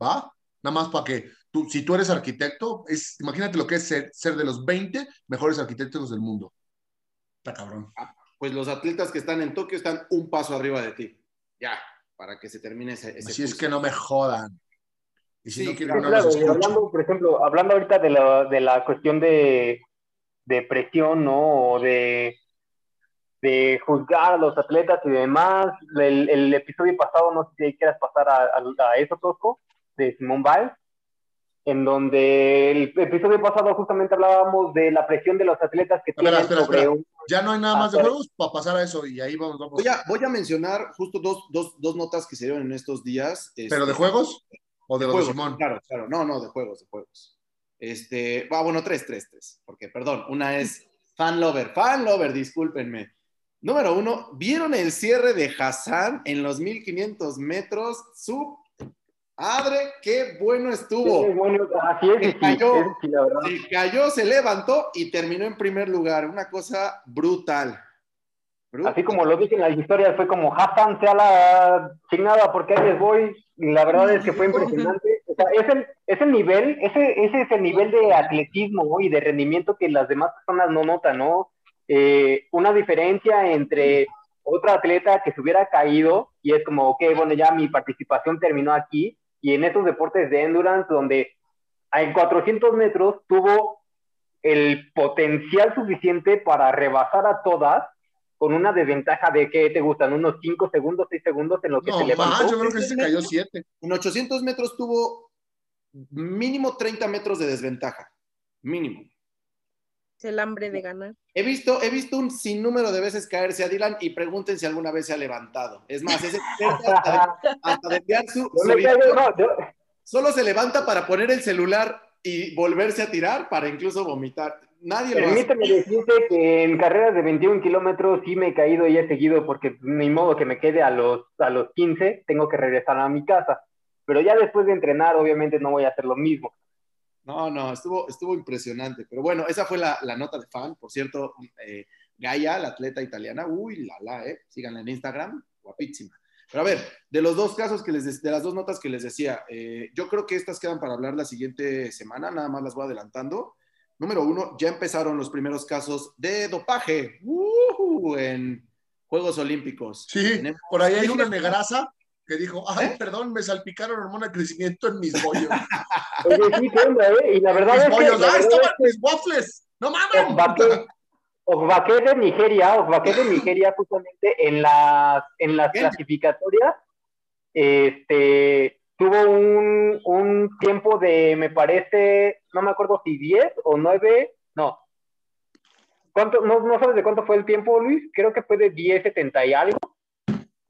¿Va? Nada más para que tú, si tú eres arquitecto, es, imagínate lo que es ser, ser de los 20 mejores arquitectos del mundo. Está cabrón. Ah, pues los atletas que están en Tokio están un paso arriba de ti. Ya para que se termine ese. ese si es que no me jodan. Y si no quieren, claro, hablando, por ejemplo, hablando ahorita de la, de la cuestión de, de presión, ¿no? O de, de juzgar a los atletas y demás. El, el episodio pasado, no sé si quieras pasar a, a, eso, Tosco, de Simón Biles, en donde el episodio pasado justamente hablábamos de la presión de los atletas que tienen sobre un... Ya no hay nada más de juegos para pasar a eso y ahí vamos. vamos. Voy, a, voy a mencionar justo dos, dos, dos, notas que se dieron en estos días. ¿Pero de este, juegos? ¿O de, de juegos, Simón? Claro, claro. No, no, de juegos, de juegos. Este, ah, bueno, tres, tres, tres. Porque, perdón, una es fan lover, fan lover, discúlpenme. Número uno, ¿vieron el cierre de Hassan en los 1500 metros? Su Madre, qué bueno estuvo. se, cayó, se cayó, se levantó y terminó en primer lugar. Una cosa brutal. Así como lo dije en las historias, fue como Hassan sea la chingada porque ahí les voy. la verdad es que fue *laughs* impresionante. es, el, nivel, ese, ese es el nivel de atletismo y de rendimiento que las demás personas no notan, ¿no? Eh, una diferencia entre otra atleta que se hubiera caído y es como, ok, bueno, ya mi participación terminó aquí, y en estos deportes de endurance, donde en 400 metros tuvo el potencial suficiente para rebasar a todas con una desventaja de que te gustan unos 5 segundos, 6 segundos en lo que No, se levantó. más, yo creo que se cayó 7. En 800 metros tuvo mínimo 30 metros de desventaja. Mínimo. Es el hambre de ganar. He visto, he visto un sinnúmero de veces caerse a Dylan y pregunten si alguna vez se ha levantado. Es más, es *laughs* hasta de, hasta de enviar su, su caigo, no, yo- Solo se levanta para poner el celular y volverse a tirar para incluso vomitar. Nadie lo hace. Permíteme decirte que en carreras de 21 kilómetros sí me he caído y he seguido porque ni modo que me quede a los, a los 15, tengo que regresar a mi casa. Pero ya después de entrenar, obviamente no voy a hacer lo mismo. No, no, estuvo, estuvo impresionante. Pero bueno, esa fue la, la nota de fan. Por cierto, eh, Gaia, la atleta italiana, uy, la la, eh. Síganla en Instagram, guapísima. Pero a ver, de los dos casos que les de, de las dos notas que les decía, eh, yo creo que estas quedan para hablar la siguiente semana, nada más las voy adelantando. Número uno, ya empezaron los primeros casos de dopaje ¡Ujú! en Juegos Olímpicos. Sí, Tenemos- por ahí hay una negraza que dijo, ay, ¿Eh? perdón, me salpicaron hormona de crecimiento en mis bollos. *laughs* Oye, sí, ¿qué onda, eh? Y la verdad mis es que... bollos, ah, verdad estaban es que- mis waffles. No mames. Ogbake, Ogbake de Nigeria, Ogbake de Nigeria justamente en las, en las clasificatorias, este, tuvo un, un tiempo de, me parece, no me acuerdo si 10 o 9, no. ¿Cuánto, no, no sabes de cuánto fue el tiempo, Luis? Creo que fue de 10.70 y algo.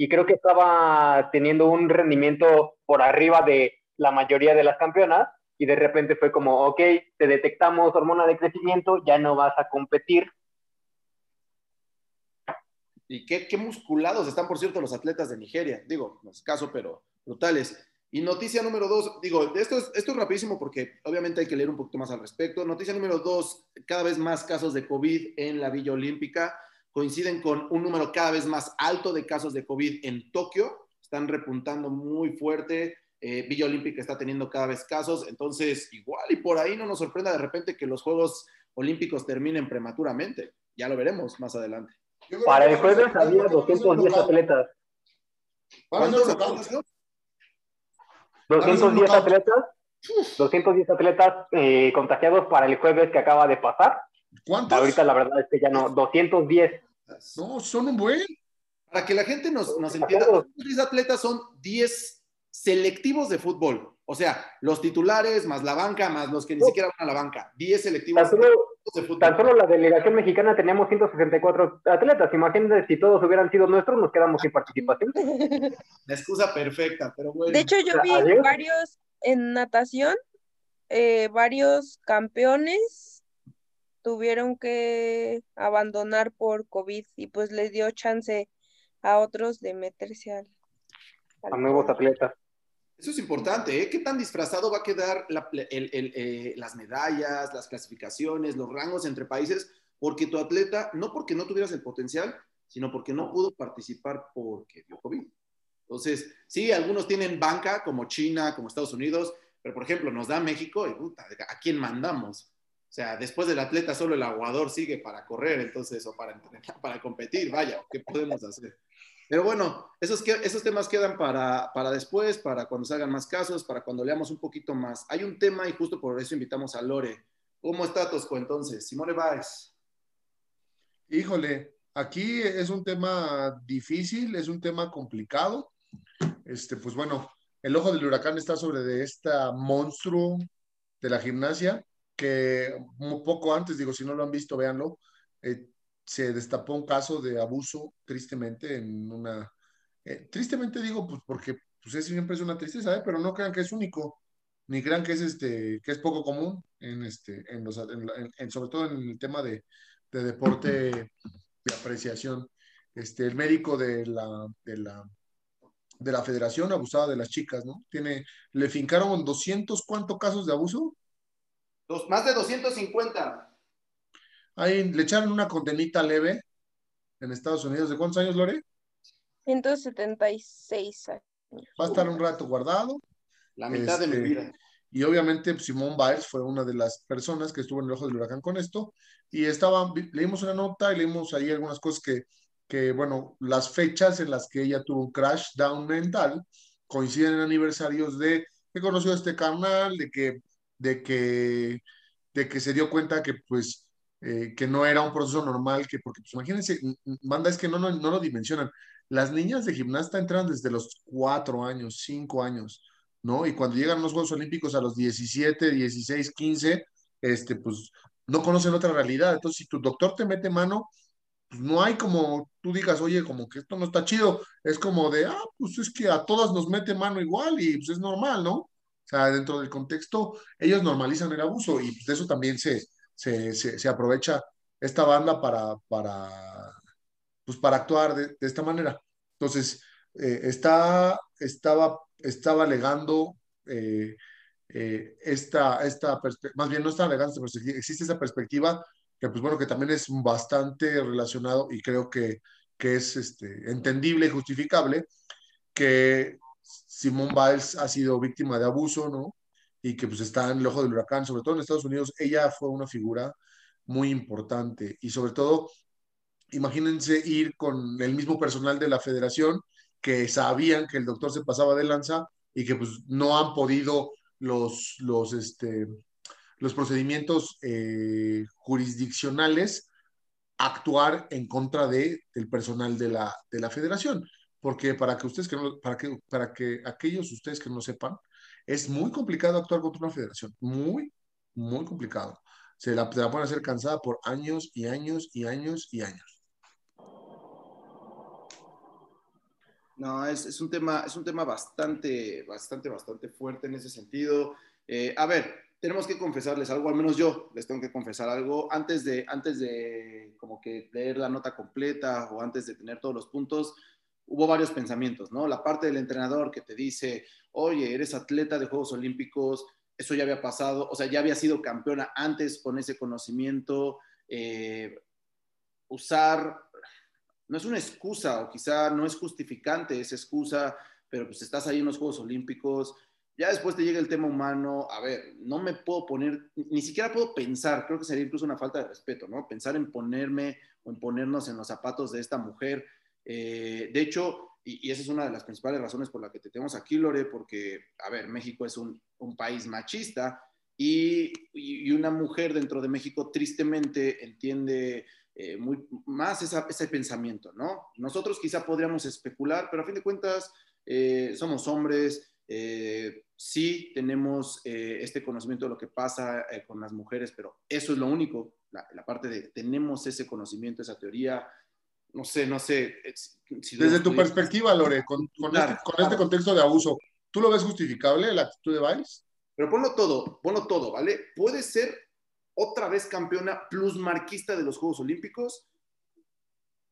Y creo que estaba teniendo un rendimiento por arriba de la mayoría de las campeonas y de repente fue como, ok, te detectamos hormona de crecimiento, ya no vas a competir. Y qué, qué musculados están, por cierto, los atletas de Nigeria. Digo, no es caso, pero brutales. Y noticia número dos, digo, esto es, esto es rapidísimo porque obviamente hay que leer un poquito más al respecto. Noticia número dos, cada vez más casos de COVID en la Villa Olímpica. Coinciden con un número cada vez más alto de casos de COVID en Tokio. Están repuntando muy fuerte. Eh, Villa Olímpica está teniendo cada vez casos. Entonces, igual y por ahí no nos sorprenda de repente que los Juegos Olímpicos terminen prematuramente. Ya lo veremos más adelante. Para el jueves había van a ser 210 knockout. atletas. ¿Cuántos? knockout. 210 knockout. atletas. 210 atletas eh, contagiados para el jueves que acaba de pasar. ¿Cuántos? Ahorita la verdad es que ya no, 210. No, son un buen. Para que la gente nos, nos entienda, los 10 atletas son 10 selectivos de fútbol. O sea, los titulares, más la banca, más los que ni siquiera van a la banca. 10 selectivos Tan solo, de fútbol. tan solo la delegación mexicana teníamos 164 atletas. Imagínate si todos hubieran sido nuestros, nos quedamos sin participación. *laughs* La excusa perfecta, pero bueno. De hecho, yo vi Adiós. varios en natación, eh, varios campeones tuvieron que abandonar por COVID y pues les dio chance a otros de meterse al... al A nuevos atletas. Eso es importante, ¿eh? ¿Qué tan disfrazado va a quedar la- el- el, eh, las medallas, las clasificaciones, los rangos entre países? Porque tu atleta, no porque no tuvieras el potencial, sino porque no pudo participar porque dio COVID. Entonces, sí, algunos tienen banca, como China, como Estados Unidos, pero por ejemplo, nos da México y puta, ¿a quién mandamos? O sea, después del atleta solo el aguador sigue para correr, entonces, o para *laughs* para competir, vaya, ¿qué podemos hacer? Pero bueno, esos, esos temas quedan para, para después, para cuando salgan más casos, para cuando leamos un poquito más. Hay un tema y justo por eso invitamos a Lore. ¿Cómo está Tosco entonces? Simone Báez. Híjole, aquí es un tema difícil, es un tema complicado. Este, pues bueno, el ojo del huracán está sobre de esta monstruo de la gimnasia que poco antes, digo, si no lo han visto, véanlo, eh, se destapó un caso de abuso tristemente en una... eh, tristemente digo, pues porque pues es, siempre es una tristeza, ¿eh? pero no crean que es único, ni crean que es, este, que es poco común, en este, en los, en, sobre todo en el tema de, de deporte de apreciación. Este, el médico de la, de la, de la federación abusaba de las chicas, ¿no? Tiene, le fincaron 200, ¿cuántos casos de abuso? Dos, más de 250. Ahí le echaron una condenita leve en Estados Unidos. ¿De cuántos años, Lore? 176 años. Va a estar un rato guardado. La mitad de Este, mi vida. Y obviamente pues, Simón Biles fue una de las personas que estuvo en el ojo del huracán con esto. Y estaba, leímos una nota y leímos ahí algunas cosas que que, bueno, las fechas en las que ella tuvo un crash down mental coinciden en aniversarios de que conoció a este carnal, de que, de que, de que se dio cuenta que, pues, eh, que no era un proceso normal, que porque, pues, imagínense, manda es que no, no, no lo dimensionan. Las niñas de gimnasta entran desde los cuatro años, cinco años, ¿no? Y cuando llegan los Juegos Olímpicos a los 17, 16, 15, este, pues no conocen otra realidad. Entonces, si tu doctor te mete mano, pues no hay como tú digas, oye, como que esto no está chido. Es como de, ah, pues es que a todas nos mete mano igual y pues es normal, ¿no? Sea, dentro del contexto, ellos normalizan el abuso y pues de eso también se, se, se, aprovecha esta banda para, para, pues para actuar de, esta manera. Entonces, eh, está, estaba, estaba alegando eh, eh, esta, esta más bien no está alegando existe esa perspectiva que pues bueno, que también es bastante relacionado y creo que, que es este, entendible y justificable, que Simone Biles ha sido víctima de abuso, ¿no? Y que pues está en el ojo del huracán, sobre todo en Estados Unidos, ella fue una figura muy importante y sobre todo, imagínense ir con el mismo personal de la federación que sabían que el doctor se pasaba de lanza y que pues no han podido los, los, este, los procedimientos eh, jurisdiccionales actuar en contra de, del personal de la, de la federación. Porque para que ustedes que no, para que, para que aquellos ustedes que no sepan, es muy complicado actuar contra una federación. Muy, muy complicado. Se la, se la pueden hacer cansada por años y años y años y años. No, es, es, un tema, es un tema bastante, bastante, bastante fuerte en ese sentido. Eh, a ver, tenemos que confesarles algo, al menos yo les tengo que confesar algo, antes de, antes de como que leer la nota completa o antes de tener todos los puntos, hubo varios pensamientos, ¿no? La parte del entrenador que te dice, oye, eres atleta de Juegos Olímpicos, eso ya había pasado, o sea, ya había sido campeona antes con ese conocimiento, eh, usar, no es una excusa o quizá no es justificante esa excusa, pero pues estás ahí en los Juegos Olímpicos, ya después te llega el tema humano, a ver, no me puedo poner, ni siquiera puedo pensar, creo que sería incluso una falta de respeto, ¿no? Pensar en ponerme o en ponernos en los zapatos de esta mujer. Eh, de hecho, y, esa es una de las principales razones por la que te tenemos aquí, Lore, porque, a ver, México es un, país machista y, una mujer dentro de México tristemente entiende eh, muy, más ese pensamiento, ¿no? Nosotros quizá podríamos especular, pero a fin de cuentas eh, somos hombres, sí tenemos este conocimiento de lo que pasa con las mujeres, pero eso es lo único, la, parte de tenemos ese conocimiento, esa teoría, no sé, no sé. Desde tu perspectiva, Lore, con, este, este, contexto de abuso, ¿tú lo ves justificable la actitud de Biles? Pero ponlo todo, ponlo todo, ¿vale? Puede ser otra vez campeona plusmarquista de los Juegos Olímpicos.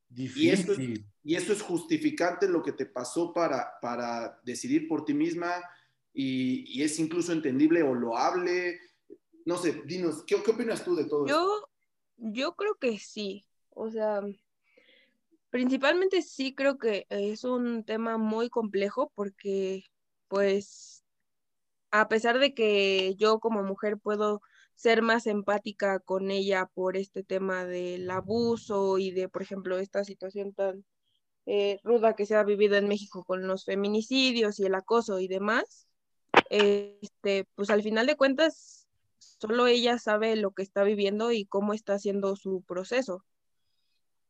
Difícil y eso es justificante lo que te pasó para, para decidir por ti misma y, es incluso entendible o loable. No sé, dinos, ¿qué, qué opinas tú de todo yo, Yo creo que sí, o sea, principalmente sí creo que es un tema muy complejo porque pues a pesar de que yo como mujer puedo ser más empática con ella por este tema del abuso y de, por ejemplo, esta situación tan eh, ruda que se ha vivido en México con los feminicidios y el acoso y demás, este, pues al final de cuentas, solo ella sabe lo que está viviendo y cómo está haciendo su proceso.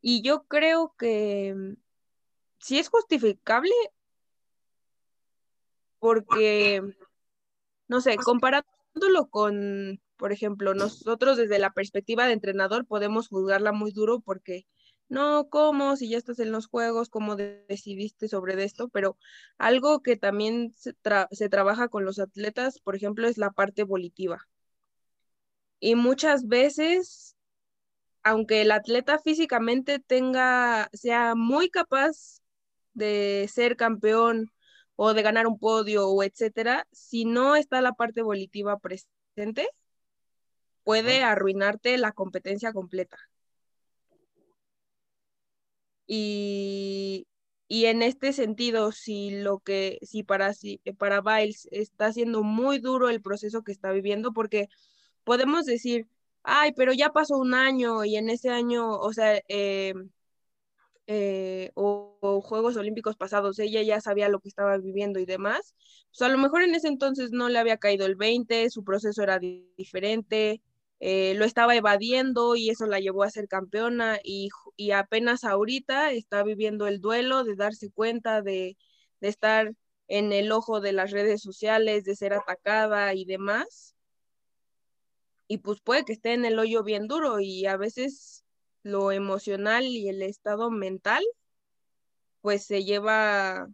Y yo creo que mm, sí es justificable porque, no sé, comparándolo con, por ejemplo, nosotros desde la perspectiva de entrenador podemos juzgarla muy duro porque no, ¿cómo? Si ya estás en los juegos, ¿cómo decidiste sobre esto? Pero algo que también se, trabaja con los atletas, por ejemplo, es la parte volitiva. Y muchas veces, aunque el atleta físicamente tenga, sea muy capaz de ser campeón o de ganar un podio o etcétera, si no está la parte volitiva presente, puede arruinarte la competencia completa. Y, en este sentido, si lo que, si para, si para Biles está siendo muy duro el proceso que está viviendo, porque podemos decir, ay, pero ya pasó un año y en ese año, o sea, eh, eh, Juegos Olímpicos pasados, ella ya sabía lo que estaba viviendo y demás, pues a lo mejor en ese entonces no le había caído el 20, su proceso era diferente, eh, lo estaba evadiendo y eso la llevó a ser campeona y, y, apenas ahorita está viviendo el duelo de darse cuenta de, de estar en el ojo de las redes sociales, de ser atacada y demás. Y pues puede que esté en el hoyo bien duro y a veces lo emocional y el estado mental pues se lleva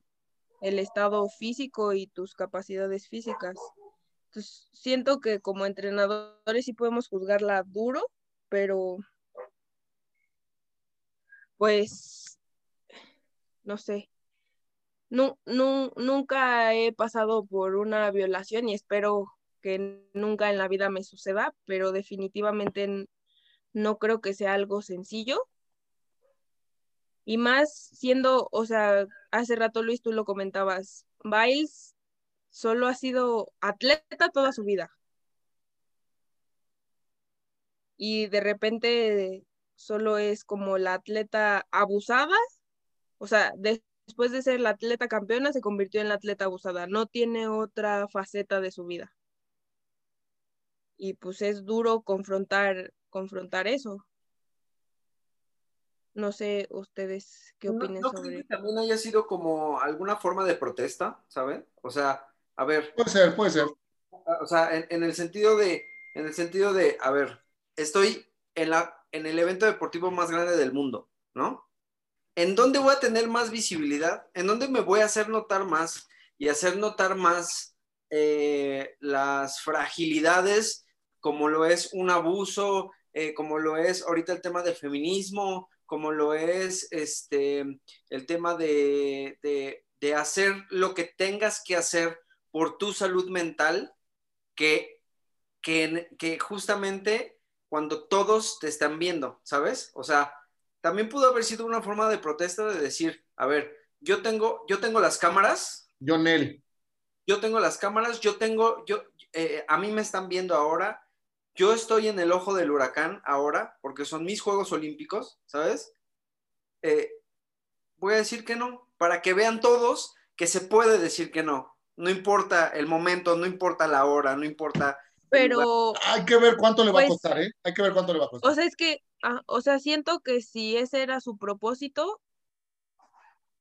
el estado físico y tus capacidades físicas. Entonces, siento que como entrenadores sí podemos juzgarla duro, pero pues no sé. No, no, nunca he pasado por una violación y espero que nunca en la vida me suceda, pero definitivamente no creo que sea algo sencillo y más siendo, o sea, hace rato Luis, tú lo comentabas, Biles solo ha sido atleta toda su vida. Y de repente solo es como la atleta abusada, o sea, después de ser la atleta campeona se convirtió en la atleta abusada, no tiene otra faceta de su vida. Y pues es duro confrontar, confrontar eso. No sé ustedes qué opinan no, sobre. Creo que también haya sido como alguna forma de protesta, ¿saben? O sea, a ver. Puede ser, puede ser. O sea, en, el sentido de, en el sentido de, a ver, estoy en la, en el evento deportivo más grande del mundo, ¿no? ¿En dónde voy a tener más visibilidad? ¿En dónde me voy a hacer notar más y hacer notar más eh, las fragilidades, como lo es un abuso, eh, como lo es ahorita el tema del feminismo, como lo es este, el tema de, hacer lo que tengas que hacer por tu salud mental, que, que, justamente cuando todos te están viendo, ¿sabes? O sea, también pudo haber sido una forma de protesta de decir, a ver, yo tengo, yo tengo las cámaras. Jonel. Yo tengo las cámaras, yo tengo, yo, eh, a mí me están viendo ahora, yo estoy en el ojo del huracán ahora, porque son mis Juegos Olímpicos, ¿sabes? Eh, voy a decir que no, para que vean todos que se puede decir que no. No importa el momento, no importa la hora, no importa. Pero. Hay que ver cuánto le va a pues, costar, ¿eh? Hay que ver cuánto le va a costar. O sea, es que, ah, o sea, siento que si ese era su propósito,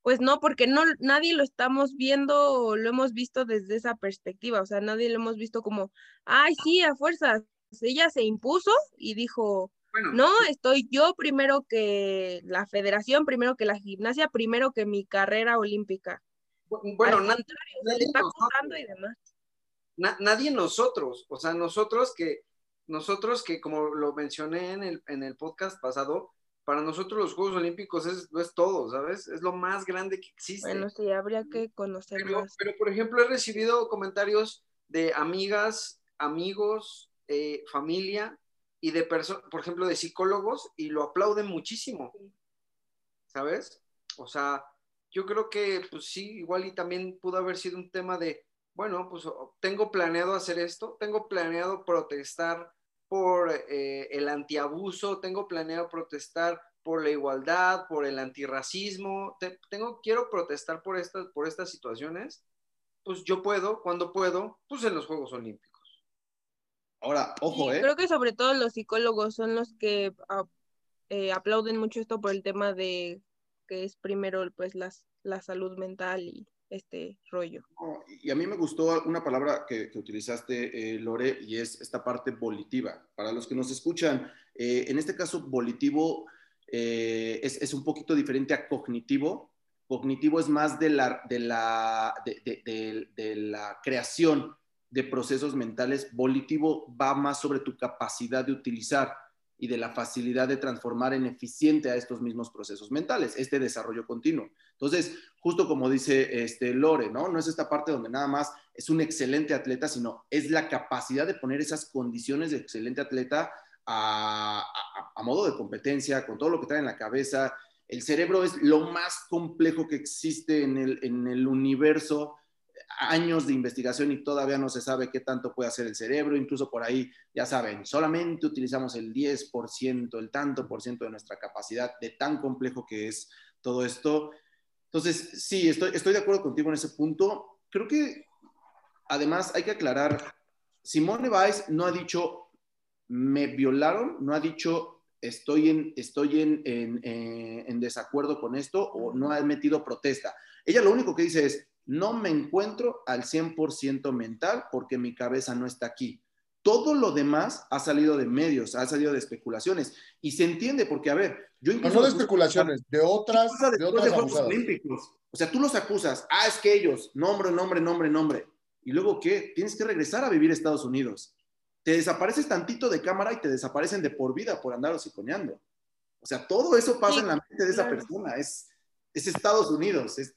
pues no, porque no, nadie lo estamos viendo, lo hemos visto desde esa perspectiva, o sea, nadie lo hemos visto como, ay, sí, a fuerzas, ella se impuso y dijo, no, estoy yo primero que la federación, primero que la gimnasia, primero que mi carrera olímpica. Bueno, nadie, está y demás. nadie nosotros, o sea, nosotros que, nosotros que como lo mencioné en el, en el podcast pasado, para nosotros los Juegos Olímpicos es, no es todo, ¿sabes? Es lo más grande que existe. Bueno, sí, habría que conocer pero, Pero, por ejemplo, he recibido comentarios de amigas, amigos, eh, familia y de personas, por ejemplo, de psicólogos y lo aplauden muchísimo, ¿sabes? O sea, yo creo que, pues sí, igual y también pudo haber sido un tema de, bueno, pues tengo planeado hacer esto, tengo planeado protestar por eh, el antiabuso, tengo planeado protestar por la igualdad, por el antirracismo, tengo, quiero protestar por estas, por estas situaciones, pues yo puedo, cuando puedo, pues en los Juegos Olímpicos. Ahora, ojo, ¿eh? Creo que sobre todo los psicólogos son los que ah, eh, aplauden mucho esto por el tema de que es primero pues las, la salud mental y este rollo. y a mí me gustó una palabra que, utilizaste, eh, Lore, y es esta parte volitiva. Para los que nos escuchan, eh, en este caso, volitivo es, es, un poquito diferente a cognitivo. Cognitivo es más de la, de la, de, de, de la creación de procesos mentales, volitivo va más sobre tu capacidad de utilizar y de la facilidad de transformar en eficiente a estos mismos procesos mentales, este desarrollo continuo. Entonces, justo como dice este Lore, ¿no? No es esta parte donde nada más es un excelente atleta, sino es la capacidad de poner esas condiciones de excelente atleta a, modo de competencia, con todo lo que trae en la cabeza. El cerebro es lo más complejo que existe en el, en el universo años de investigación y todavía no se sabe qué tanto puede hacer el cerebro, incluso por ahí, ya saben, solamente utilizamos el 10%, el tanto por ciento de nuestra capacidad, de tan complejo que es todo esto. Entonces, sí, estoy, estoy de acuerdo contigo en ese punto. Creo que además hay que aclarar, Simone Weiss no ha dicho me violaron, no ha dicho estoy en, estoy en, en, eh, en, desacuerdo con esto o no ha metido protesta. Ella lo único que dice es, no me encuentro al 100% mental porque mi cabeza no está aquí. Todo lo demás ha salido de medios, ha salido de especulaciones. Y se entiende porque, a ver, yo incluso... No, no de especulaciones, de otras, de otras de Juegos Olímpicos. O sea, tú los acusas, ah, es que ellos, nombre, nombre, nombre, nombre. ¿Y luego qué? Tienes que regresar a vivir a Estados Unidos te desapareces tantito de cámara y te desaparecen de por vida por andar hociconeando. O sea, todo eso pasa en la mente de esa persona. Es, es Estados Unidos. Es,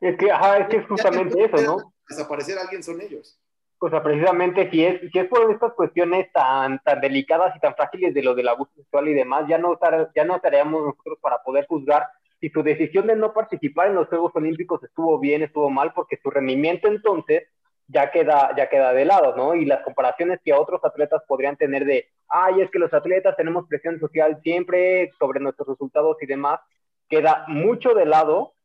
es que, ajá, es que es *laughs* justamente eso, ¿no? Desaparecer a alguien son ellos. O sea, precisamente si es, si es por estas cuestiones tan, tan delicadas y tan frágiles de lo del abuso sexual y demás, ya no, ya no estaríamos nosotros para poder juzgar si su decisión de no participar en los Juegos Olímpicos estuvo bien, estuvo mal, porque su rendimiento entonces ya queda, ya queda de lado, ¿no? Y las comparaciones que otros atletas podrían tener de, ay, es que los atletas tenemos presión social siempre sobre nuestros resultados y demás, queda mucho de lado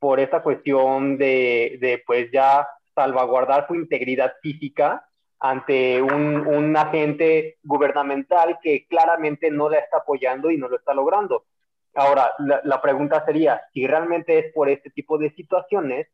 por esta cuestión de, pues ya salvaguardar su integridad física ante un, un, agente gubernamental que claramente no la está apoyando y no lo está logrando. Ahora, la, la pregunta sería, si realmente es por este tipo de situaciones,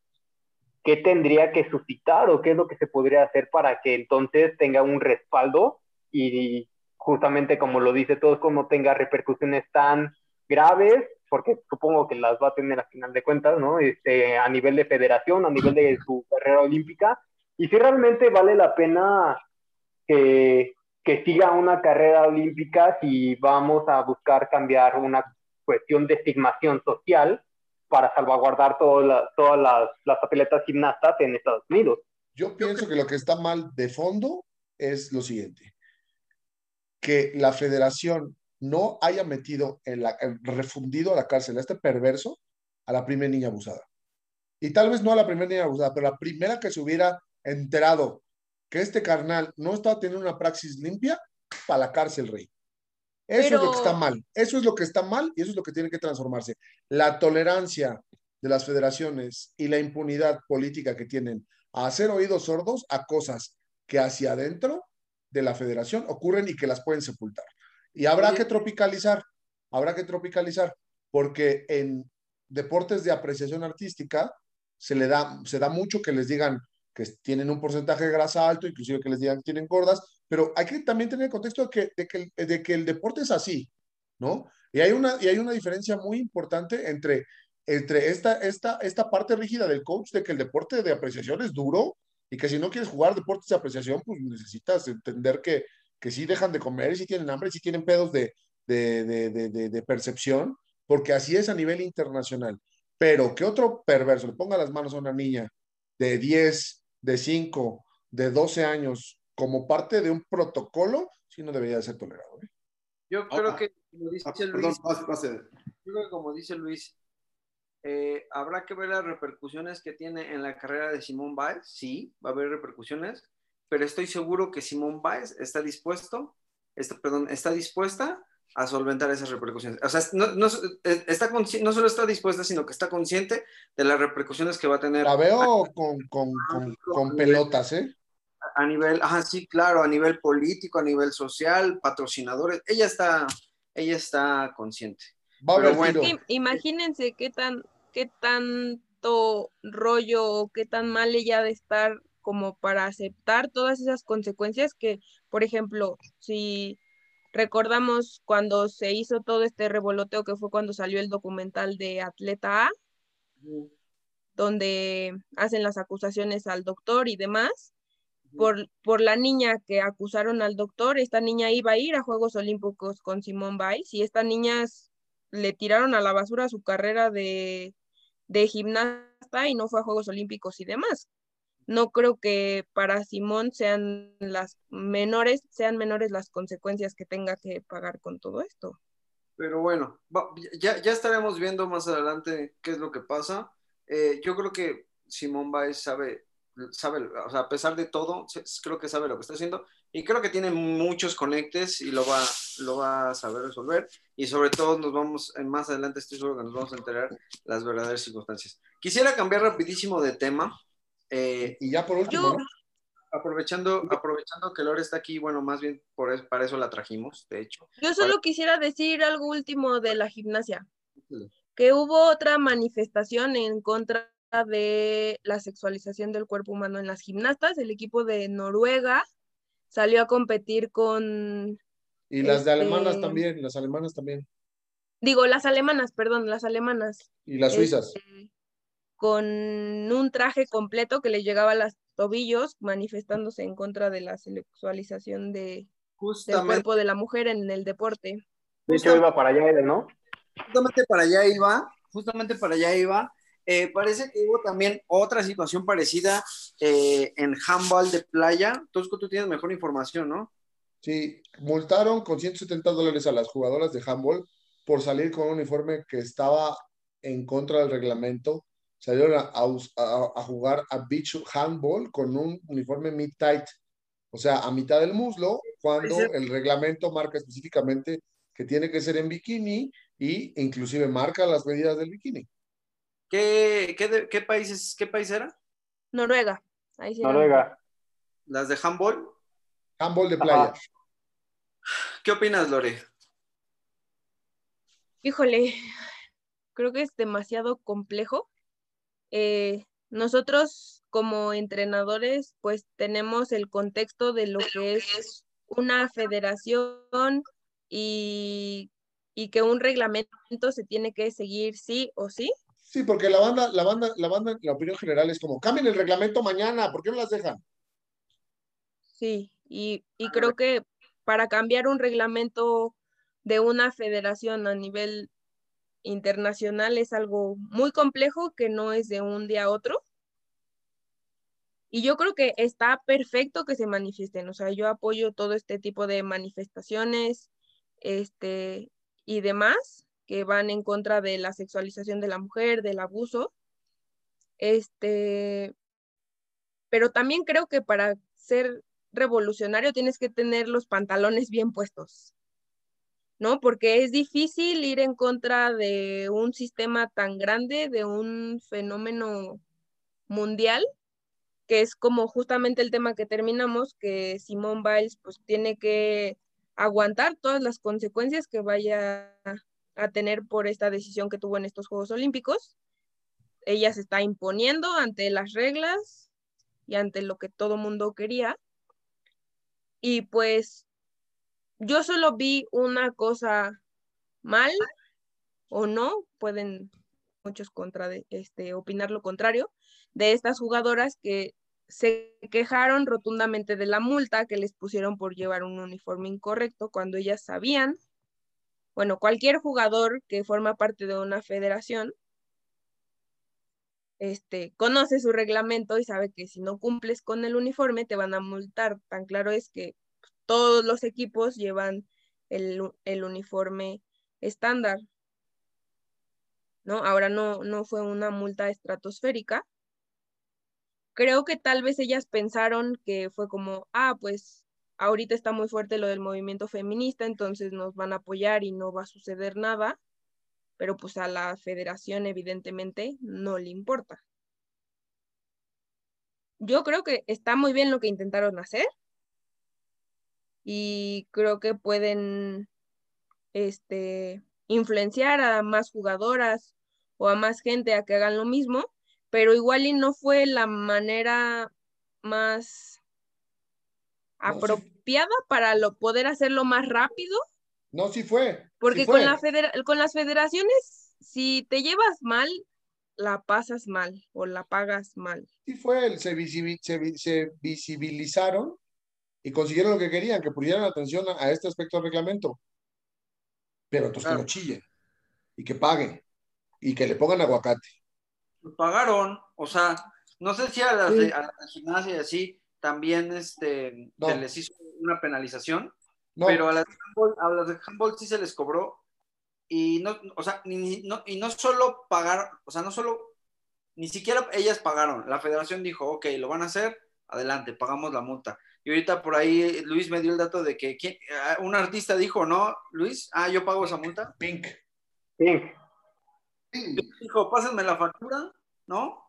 qué tendría que suscitar o qué es lo que se podría hacer para que entonces tenga un respaldo y justamente como lo dice todos, como tenga repercusiones tan graves, porque supongo que las va a tener a final de cuentas, ¿no? Este, a nivel de federación, a nivel de su carrera olímpica, y si realmente vale la pena que, que siga una carrera olímpica si vamos a buscar cambiar una cuestión de estigmación social para salvaguardar todas las, atletas gimnastas en Estados Unidos. Yo pienso que lo que está mal de fondo es lo siguiente, que la federación no haya metido, en la, refundido a la cárcel a este perverso a la primera niña abusada. Y tal vez no a la primera niña abusada, pero la primera que se hubiera enterado que este carnal no estaba teniendo una praxis limpia, para la cárcel, rey. Eso es lo que está mal. Eso es lo que está mal y eso es lo que tiene que transformarse. La tolerancia de las federaciones y la impunidad política que tienen a hacer oídos sordos a cosas que hacia adentro de la federación ocurren y que las pueden sepultar. Y habrá que tropicalizar, habrá que tropicalizar, porque en deportes de apreciación artística se le da, se da mucho que les digan que tienen un porcentaje de grasa alto, inclusive que les digan que tienen gordas, pero hay que también tener el contexto de que, de que, de que el deporte es así, ¿no? Y hay una, y hay una diferencia muy importante entre, entre esta, esta, esta parte rígida del coach de que el deporte de apreciación es duro y que si no quieres jugar deportes de apreciación, pues necesitas entender que, que sí dejan de comer, y sí tienen hambre, y sí tienen pedos de, de, de, de, percepción, porque así es a nivel internacional. Pero que otro perverso le ponga las manos a una niña de 10, de 5, de 12 años como parte de un protocolo, sí no debería ser tolerado. ¿eh? Yo creo que, como dice ah, Luis, yo creo que como dice Luis, eh, habrá que ver las repercusiones que tiene en la carrera de Simón Báez, sí, va a haber repercusiones, pero estoy seguro que Simón Báez está dispuesto, está, perdón, está dispuesta a solventar esas repercusiones. O sea, no, no, está no solo está dispuesta, sino que está consciente de las repercusiones que va a tener. La veo con, con, con, con pelotas, ¿eh? a nivel, ajá, sí, claro, a nivel político, a nivel social, patrocinadores, ella está, ella está consciente. Pero bueno, imagínense qué tan, qué tanto rollo o qué tan mal ella de estar como para aceptar todas esas consecuencias que, por ejemplo, si recordamos cuando se hizo todo este revoloteo que fue cuando salió el documental de Atleta A, donde hacen las acusaciones al doctor y demás, por, por la niña que acusaron al doctor, esta niña iba a ir a Juegos Olímpicos con Simón Biles y esta niña le tiraron a la basura su carrera de, de gimnasta y no fue a Juegos Olímpicos y demás. No creo que para Simón sean las menores, sean menores las consecuencias que tenga que pagar con todo esto. Pero bueno, ya, ya estaremos viendo más adelante qué es lo que pasa. Eh, yo creo que Simón Biles sabe sabe, o sea, a pesar de todo, creo que sabe lo que está haciendo. y creo que tiene muchos conectes y lo va, lo va a saber resolver. Y sobre todo nos vamos, más adelante estoy seguro que nos vamos a enterar las verdaderas circunstancias. Quisiera cambiar rapidísimo de tema. Eh, y ya por último, Yo- aprovechando, aprovechando que Lore está aquí, bueno, más bien por es- para eso la trajimos, de hecho. Yo solo quisiera decir algo último de la gimnasia, que hubo otra manifestación en contra de la sexualización del cuerpo humano en las gimnastas. El equipo de Noruega salió a competir con, y las de este- alemanas también, las alemanas también, digo, las alemanas, perdón, las alemanas, y las suizas. este, con un traje completo que les llegaba a los tobillos, manifestándose en contra de la sexualización de, del cuerpo de la mujer en el deporte. De hecho, iba para allá, ¿no? justamente para allá iba, justamente para allá iba. Eh, parece que hubo también otra situación parecida eh, en handball de playa. Tosco, tú tienes mejor información, ¿no? Sí, multaron con 170 dólares a las jugadoras de handball por salir con un uniforme que estaba en contra del reglamento. Salieron a, jugar a beach handball con un uniforme mid-tight, o sea, a mitad del muslo, cuando el reglamento marca específicamente que tiene que ser en bikini y inclusive marca las medidas del bikini. ¿Qué, qué, de- qué países, qué país era? Noruega. Ahí sí era- Noruega. Las de handball. Handball de playa. Ajá. ¿Qué opinas, Lore? Híjole, creo que es demasiado complejo. Eh, nosotros como entrenadores, pues tenemos el contexto de lo que es una federación y, y que un reglamento se tiene que seguir sí o sí. Sí, porque la banda, la banda, la banda, la opinión general es como, cambien el reglamento mañana, ¿por qué no las dejan? Sí, y, y creo que para cambiar un reglamento de una federación a nivel internacional es algo muy complejo que no es de un día a otro. Y yo creo que está perfecto que se manifiesten, o sea, yo apoyo todo este tipo de manifestaciones este, y demás que van en contra de la sexualización de la mujer, del abuso. Este, pero también creo que para ser revolucionario tienes que tener los pantalones bien puestos, ¿no? Porque es difícil ir en contra de un sistema tan grande, de un fenómeno mundial, que es como justamente el tema que terminamos, que Simone Biles pues tiene que aguantar todas las consecuencias que vaya a tener por esta decisión que tuvo en estos Juegos Olímpicos. Ella se está imponiendo ante las reglas y ante lo que todo mundo quería. Y pues yo solo vi una cosa mal o no, pueden muchos contra de, este, opinar lo contrario, de estas jugadoras que se quejaron rotundamente de la multa que les pusieron por llevar un uniforme incorrecto cuando ellas sabían, bueno, cualquier jugador que forma parte de una federación este, conoce su reglamento y sabe que si no cumples con el uniforme te van a multar. Tan claro es que todos los equipos llevan el, uniforme estándar. ¿No? Ahora no, no fue una multa estratosférica. Creo que tal vez ellas pensaron que fue como, ah, pues ahorita está muy fuerte lo del movimiento feminista, entonces nos van a apoyar y no va a suceder nada pero pues a la federación evidentemente no le importa. Yo creo que está muy bien lo que intentaron hacer y creo que pueden este, influenciar a más jugadoras o a más gente a que hagan lo mismo, pero igual y no fue la manera más No, sí. apropiada para lo, poder hacerlo más rápido No, sí fue. porque sí fue. con, la federa- con las federaciones, si te llevas mal, la pasas mal o la pagas mal. Sí fue, se, se visibilizaron y consiguieron lo que querían, que pusieran atención a, a este aspecto del reglamento. Pero entonces Claro. que no chillen y que paguen y que le pongan aguacate. Pagaron, o sea, no sé si a las Sí. de, a las gimnasia y así también este, No. se les hizo una penalización, No, pero a las, a las de handball sí se les cobró y no, o sea, ni, no, y no solo pagaron, o sea, no solo, ni siquiera ellas pagaron, la federación dijo, ok, lo van a hacer, adelante, pagamos la multa. Y ahorita por ahí Luis me dio el dato de que ¿quién- ah, un artista dijo, ¿no? Luis, ah, yo pago esa multa. Pink. Sí. Dijo, pásenme la factura, ¿no?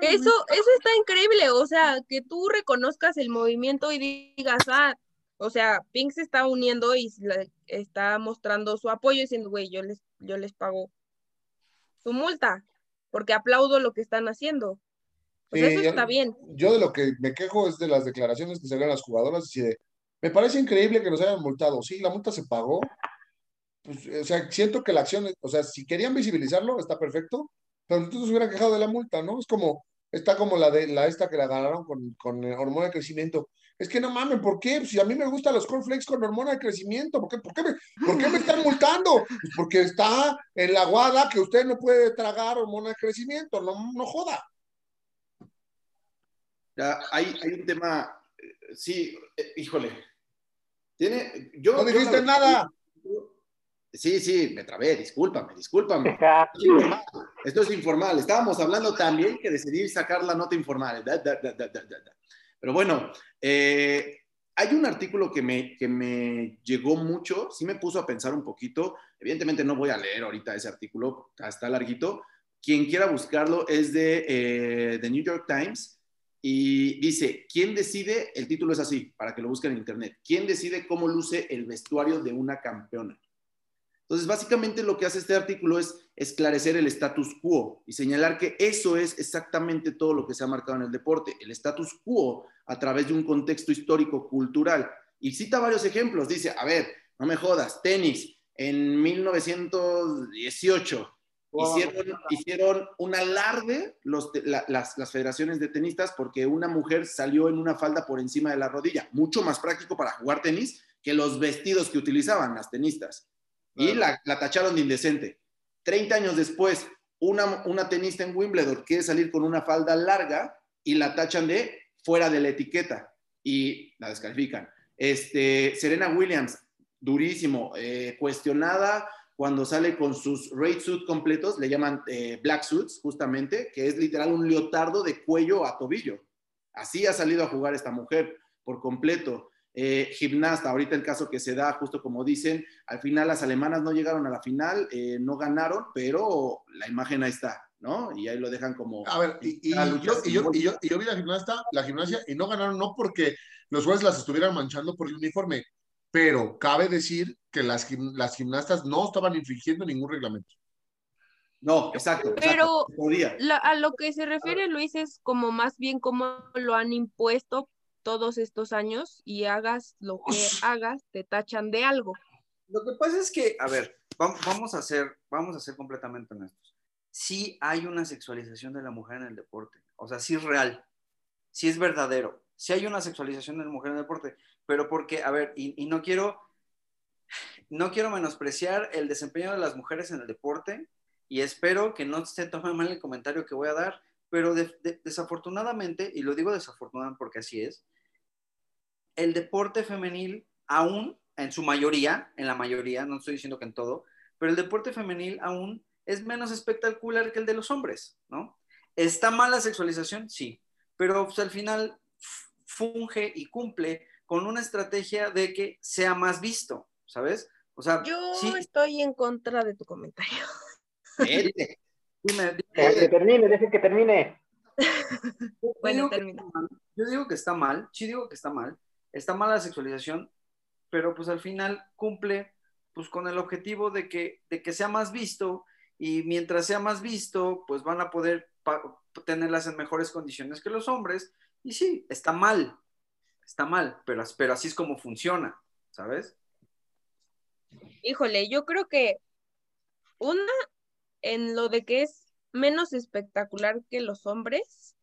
Eso, eso está increíble, o sea, que tú reconozcas el movimiento y digas, ah, o sea, Pink se está uniendo y está mostrando su apoyo diciendo, güey, yo les, yo les pago su multa, porque aplaudo lo que están haciendo. Pues eso yo- está bien. Yo de lo que me quejo es de las declaraciones que se las jugadoras y de, me parece increíble que nos hayan multado. Sí, la multa se pagó. Pues, o sea, siento que la acción, o sea, si querían visibilizarlo, está perfecto, pero entonces se hubieran quejado de la multa, ¿no? Es como, está como la de la esta que la ganaron con, con hormona de crecimiento. Es que no mames, ¿por qué? Si a mí me gustan los cornflakes con hormona de crecimiento, ¿por qué, por qué me, por qué me están multando? Pues porque está en la guada que usted no puede tragar hormona de crecimiento, no, no joda. Ya, hay, hay un tema, eh, sí, eh, híjole. Tiene, yo, No dijiste nada. Sí, sí, me trabé, discúlpame, discúlpame. Esto es informal, Esto es informal. Estábamos hablando también que decidí sacar la nota informal. Da, da, da, da, da, da, da. Pero bueno, eh, hay un artículo que me, que me llegó mucho, sí me puso a pensar un poquito. Evidentemente no voy a leer ahorita ese artículo, está larguito. Quien quiera buscarlo es de eh, The New York Times y dice, ¿quién decide? El título es así, para que lo busquen en internet. ¿Quién decide cómo luce el vestuario de una campeona? Entonces, básicamente lo que hace este artículo es esclarecer el status quo y señalar que eso es exactamente todo lo que se ha marcado en el deporte, el status quo a través de un contexto histórico-cultural. Y cita varios ejemplos, dice, a ver, no me jodas, tenis, en 1918 hicieron, hicieron un alarde los, la, las, las federaciones de tenistas porque una mujer salió en una falda por encima de la rodilla, mucho más práctico para jugar tenis que los vestidos que utilizaban las tenistas y la, la, tacharon de indecente. 30 años después, una, una, tenista en Wimbledon quiere salir con una falda larga y la tachan de fuera de la etiqueta y la descalifican. Este, Serena Williams, durísimo, eh, cuestionada cuando sale con sus raid suit completos, le llaman eh, black suits justamente, que es literal un leotardo de cuello a tobillo. Así ha salido a jugar esta mujer por completo eh, gimnasta. Ahorita el caso que se da, justo como dicen, al final las alemanas no llegaron a la final, eh, no ganaron, pero la imagen ahí está, ¿no? Y ahí lo dejan como... A ver, y, y, yo, y, yo, y, yo, y yo vi la gimnasta, la gimnasia, y no ganaron no porque los jueces las estuvieran manchando por el uniforme, pero cabe decir que las, las gimnastas no estaban infringiendo ningún reglamento. No, exacto. Pero exacto, la, a lo que se refiere Luis es como más bien cómo lo han impuesto todos estos años y hagas lo que hagas, te tachan de algo. Lo que pasa es que, a ver, vamos a ser, vamos a ser completamente honestos. Sí hay una sexualización de la mujer en el deporte, o sea, sí es real, sí es verdadero, sí hay una sexualización de la mujer en el deporte, pero porque, a ver, y, y no quiero, no quiero menospreciar el desempeño de las mujeres en el deporte y espero que no se tome mal el comentario que voy a dar, pero de, de, desafortunadamente, y lo digo desafortunadamente porque así es, el deporte femenil aún, en su mayoría, en la mayoría, no estoy diciendo que en todo, pero el deporte femenil aún es menos espectacular que el de los hombres, ¿no? ¿Está mal la sexualización? Sí, pero pues, al final funge y cumple con una estrategia de que sea más visto, ¿sabes? O sea, yo sí. estoy en contra de tu comentario. Dime, dime. Que termine, deje que termine. *laughs* bueno, termina. Yo digo que está mal, sí digo que está mal, está mal la sexualización, pero pues al final cumple pues con el objetivo de que, de que sea más visto y mientras sea más visto, pues van a poder tenerlas en mejores condiciones que los hombres. Y sí, está mal, está mal, pero, pero así es como funciona, ¿sabes? Híjole, yo creo que una, en lo de que es menos espectacular que los hombres,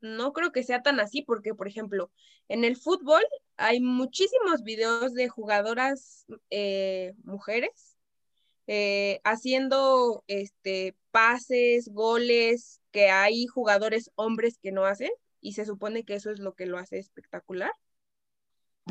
no creo que sea tan así, porque, por ejemplo, en el fútbol hay muchísimos videos de jugadoras eh, mujeres eh, haciendo este, pases, goles, que hay jugadores hombres que no hacen, y se supone que eso es lo que lo hace espectacular.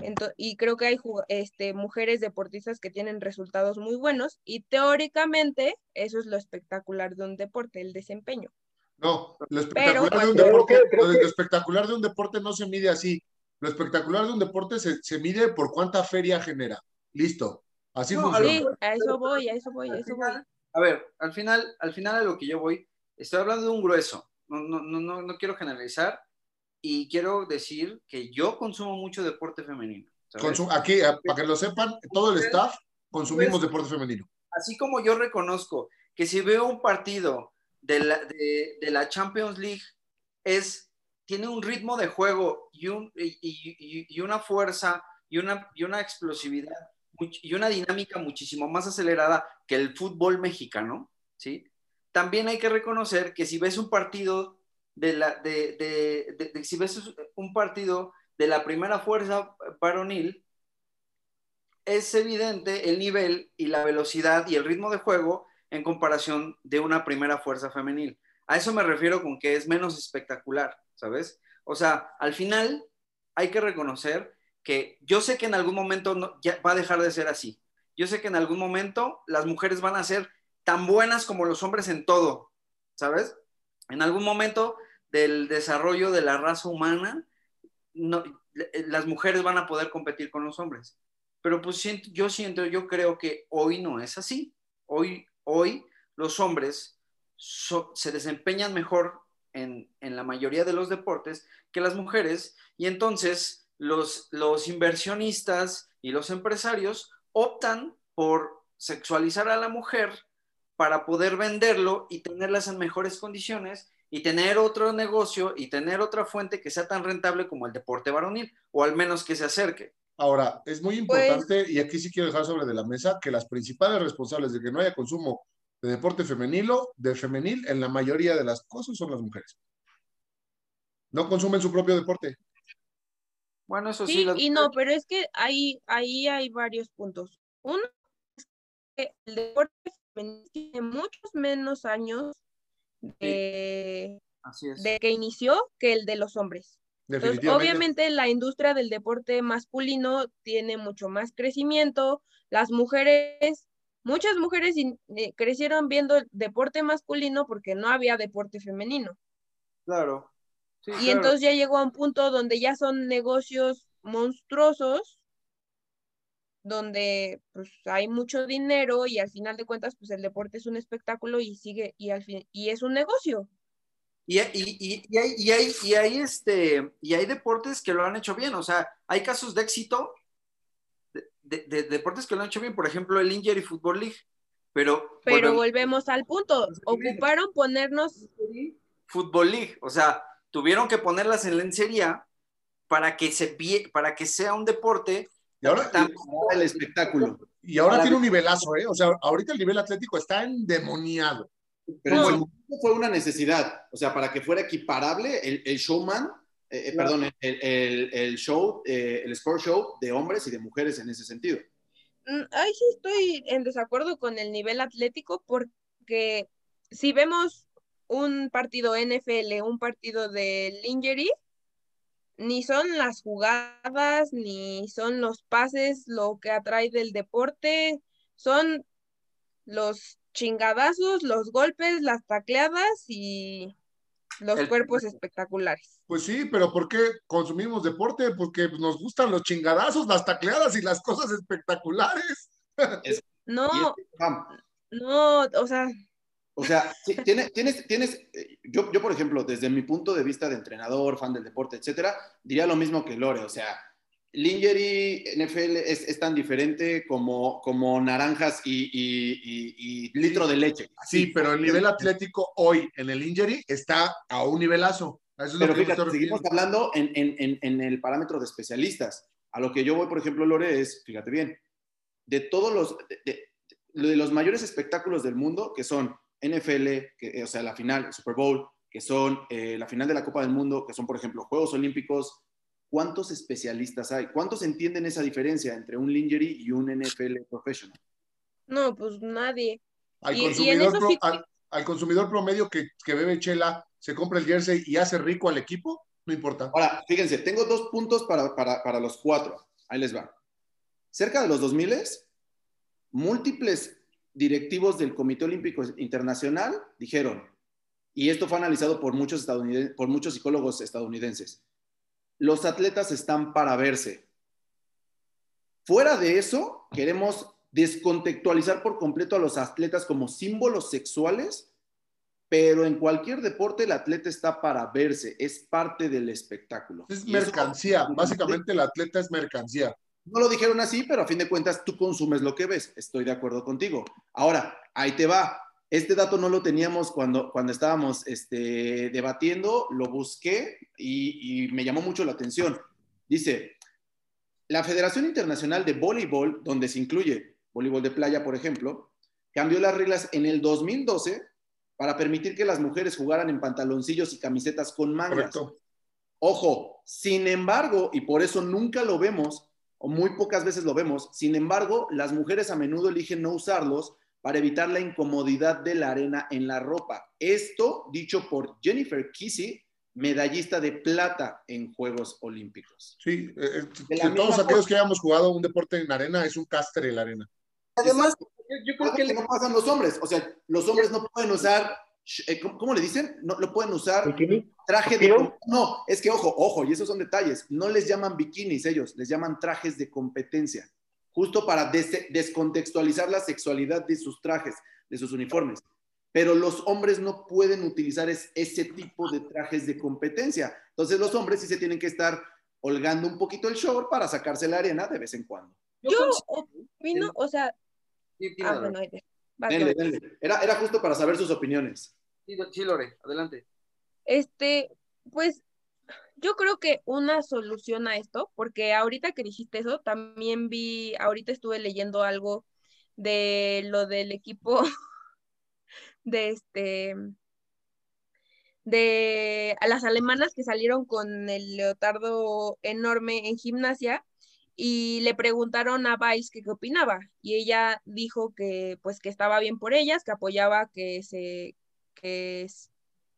Entonces, y creo que hay este, mujeres deportistas que tienen resultados muy buenos, y teóricamente eso es lo espectacular de un deporte, el desempeño. No, lo Pero espectacular de un Creo deporte, que- creo lo, que- lo espectacular de un deporte no se mide así. Lo espectacular de un deporte se, se mide por cuánta feria genera. Listo. Así No, funciona. Sí, a eso voy, a eso voy, a eso voy. A ver, al final, al final a lo que yo voy, estoy hablando de un grueso. No, no, no, no, no quiero generalizar y quiero decir que yo consumo mucho deporte femenino. Consum- aquí, a- para que lo sepan, todo el staff consumimos Pues- deporte femenino. Así como yo reconozco que si veo un partido de la, de, de la Champions League, es, tiene un ritmo de juego y, un, y, y- y una fuerza y una, y una explosividad y una dinámica muchísimo más acelerada que el fútbol mexicano, ¿sí? También hay que reconocer que si ves un partido de la, de, de- de- de- si ves un partido de la primera fuerza varonil, es evidente el nivel y la velocidad y el ritmo de juego en comparación de una primera fuerza femenil. A eso me refiero con que es menos espectacular, ¿sabes? O sea, al final hay que reconocer que yo sé que en algún momento no- ya va a dejar de ser así. Yo sé que en algún momento las mujeres van a ser tan buenas como los hombres en todo, ¿sabes? En algún momento del desarrollo de la raza humana, no- las mujeres van a poder competir con los hombres. Pero pues yo siento, yo creo que hoy no es así. Hoy, hoy los hombres se desempeñan mejor en, en la mayoría de los deportes que las mujeres y entonces los, los inversionistas y los empresarios optan por sexualizar a la mujer para poder venderlo y tenerlas en mejores condiciones y tener otro negocio y tener otra fuente que sea tan rentable como el deporte varonil o al menos que se acerque. Ahora, es muy Pues- importante, y aquí sí quiero dejar sobre de la mesa, que las principales responsables de que no haya consumo de deporte femenino, de femenil, en la mayoría de las cosas son las mujeres. No consumen su propio deporte. Bueno, eso sí, Sí, las y no, pero es que ahí, ahí hay varios puntos. Uno es que el deporte femenino tiene muchos menos años de, así es. de que inició que el de los hombres. Entonces, obviamente la industria del deporte masculino tiene mucho más crecimiento. Las mujeres, muchas mujeres eh, crecieron viendo el deporte masculino porque no había deporte femenino. Claro. Sí, Y claro. entonces ya llegó a un punto donde ya son negocios monstruosos, donde pues hay mucho dinero y al final de cuentas pues el deporte es un espectáculo y sigue y al fin y es un negocio. Y, y, y, y hay, y, hay, y, hay, este, y hay deportes que lo han hecho bien, o sea, hay casos de éxito de, de- de deportes que lo han hecho bien, por ejemplo, el Injury Football League, pero, Pero volvemos- volvemos al punto, ocuparon ponernos Football League, o sea, tuvieron que ponerlas en lencería para que, se, para que sea un deporte Y ahora, tan- el espectáculo. y ahora tiene un nivelazo, ¿eh? O sea, ahorita el nivel atlético está endemoniado. Pero No. en su momento fue una necesidad, o sea, para que fuera equiparable el, el showman, eh, eh, Claro. perdón, el, el- el show, eh, el sport show de hombres y de mujeres en ese sentido. Mm, Ahí sí estoy en desacuerdo con el nivel atlético porque si vemos un partido NFL, un partido de Lingerie, ni son las jugadas, ni son los pases lo que atrae del deporte, son los chingadazos, los golpes, las tacleadas y los El- cuerpos espectaculares. Pues sí, pero ¿por qué consumimos deporte? Porque nos gustan los chingadazos, las tacleadas y las cosas espectaculares. No, no, o sea, O sea, tienes, tienes, tienes eh, yo, yo, por ejemplo, desde mi punto de vista de entrenador, fan del deporte, etcétera, diría lo mismo que Lore. O sea, Lingerie, NFL es, es tan diferente como, como naranjas y, y- y- y litro de leche. Sí, pero el nivel atlético hoy en el injury está a un nivelazo. Eso es Pero lo que fíjate, seguimos hablando en, en- en- en el parámetro de especialistas. A lo que yo voy, por ejemplo, Lore, es, fíjate bien, de todos los, de, de- de los mayores espectáculos del mundo, que son NFL, que, eh, o sea, la final, el Super Bowl, que son eh, la final de la Copa del Mundo, que son, por ejemplo, Juegos Olímpicos, ¿cuántos especialistas hay? ¿Cuántos entienden esa diferencia entre un lingerie y un NFL professional? no, pues nadie. Al y- y consumidor, eso pro- sí- al, al consumidor promedio que, que bebe chela, se compra el jersey y hace rico al equipo, no importa. Ahora, fíjense, tengo dos puntos para, para- para los cuatro. Ahí les va. Cerca de los 2000, múltiples directivos del Comité Olímpico Internacional dijeron, y esto fue analizado por muchos, por muchos psicólogos estadounidenses. Los atletas están para verse. Fuera de eso, queremos descontextualizar por completo a los atletas como símbolos sexuales, pero en cualquier deporte el atleta está para verse, es parte del espectáculo. Es mercancía, básicamente el atleta es mercancía. No lo dijeron así, pero a fin de cuentas tú consumes lo que ves. Estoy de acuerdo contigo. Ahora, ahí te va. Este dato no lo teníamos cuando, cuando estábamos este, debatiendo, lo busqué y, y me llamó mucho la atención. Dice, la Federación Internacional de Voleibol, donde se incluye voleibol de playa, por ejemplo, cambió las reglas en el 2012 para permitir que las mujeres jugaran en pantaloncillos y camisetas con mangas. Correcto. Ojo, sin embargo, y por eso nunca lo vemos, o muy pocas veces lo vemos, sin embargo, las mujeres a menudo eligen no usarlos para evitar la incomodidad de la arena en la ropa. Esto dicho por Jennifer Kissy, medallista de plata en Juegos Olímpicos. Sí, eh, eh todos aquellos que hayamos jugado un deporte en arena es un castre la arena. Además, yo creo que, no pasan los hombres, o sea, los hombres no pueden usar, ¿cómo, le dicen? No lo pueden usar traje de no, es que ojo, ojo, y esos son detalles, no les llaman bikinis ellos, les llaman trajes de competencia, justo para descontextualizar la sexualidad de sus trajes, de sus uniformes. Pero los hombres no pueden utilizar ese tipo de trajes de competencia. Entonces los hombres sí se tienen que estar holgando un poquito el short para sacarse la arena de vez en cuando. Yo opino, o sea, ah, Era, era justo para saber sus opiniones. Sí, Lore, adelante. Este, pues yo creo que una solución a esto, porque ahorita que dijiste eso, también vi, ahorita estuve leyendo algo de lo del equipo *laughs* de este de a las alemanas que salieron con el leotardo enorme en gimnasia y le preguntaron a Vice qué opinaba y ella dijo que pues que estaba bien por ellas, que apoyaba que se que,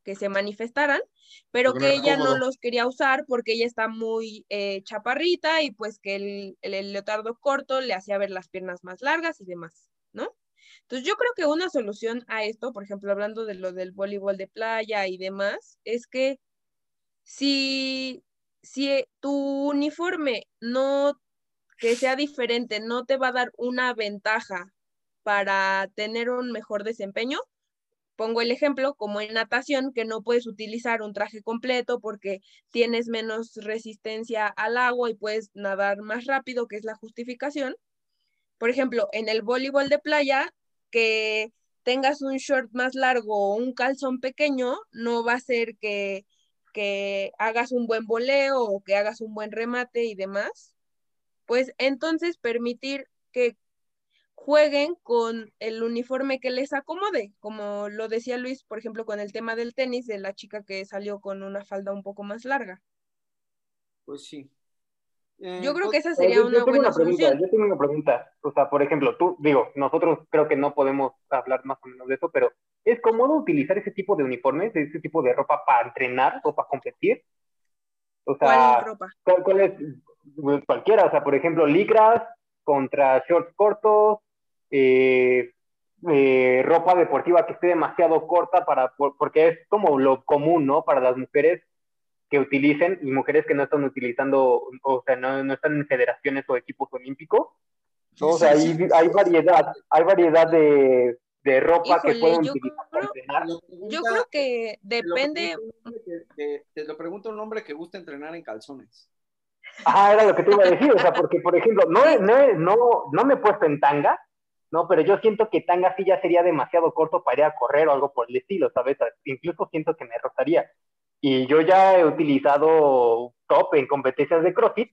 que se manifestaran, pero que ella no los quería usar porque ella está muy eh, chaparrita y pues que el, el, leotardo corto le hacía ver las piernas más largas y demás, ¿no? Entonces yo creo que una solución a esto, por ejemplo, hablando de lo del voleibol de playa y demás, es que si, si tu uniforme no que sea diferente no te va a dar una ventaja para tener un mejor desempeño. Pongo el ejemplo, como en natación, que no puedes utilizar un traje completo porque tienes menos resistencia al agua y puedes nadar más rápido, que es la justificación. Por ejemplo, en el voleibol de playa, que tengas un short más largo o un calzón pequeño, no va a ser que, que hagas un buen voleo o que hagas un buen remate y demás pues entonces permitir que jueguen con el uniforme que les acomode, como lo decía Luis, por ejemplo, con el tema del tenis de la chica que salió con una falda un poco más larga. Pues sí. Eh, yo creo que esa sería una buena solución. Yo tengo una pregunta, o sea, por ejemplo, tú, digo, nosotros creo que no podemos hablar más o menos de eso, pero ¿es cómodo utilizar ese tipo de uniformes, ese tipo de ropa para entrenar o para competir? O sea, ¿Cuál ropa? ¿cuál, es pues, cualquiera? O sea, por ejemplo, licras contra shorts cortos, eh, eh, ropa deportiva que esté demasiado corta para, porque es como lo común, ¿no? Para las mujeres que utilicen y mujeres que no están utilizando, o sea, no, no están en federaciones o equipos olímpicos. O sea, hay, hay variedad, hay variedad de, de ropa que pueden yo utilizar. Creo, yo creo que depende. Te lo pregunto un hombre que gusta entrenar en calzones. Ah, era lo que te iba a decir, o sea, porque por ejemplo, no, no, no, no me he puesto en tanga, no, pero yo siento que tanga sí ya sería demasiado corto para ir a correr o algo por el estilo, ¿sabes? Incluso siento que me rozaría. Y yo ya he utilizado top en competencias de CrossFit,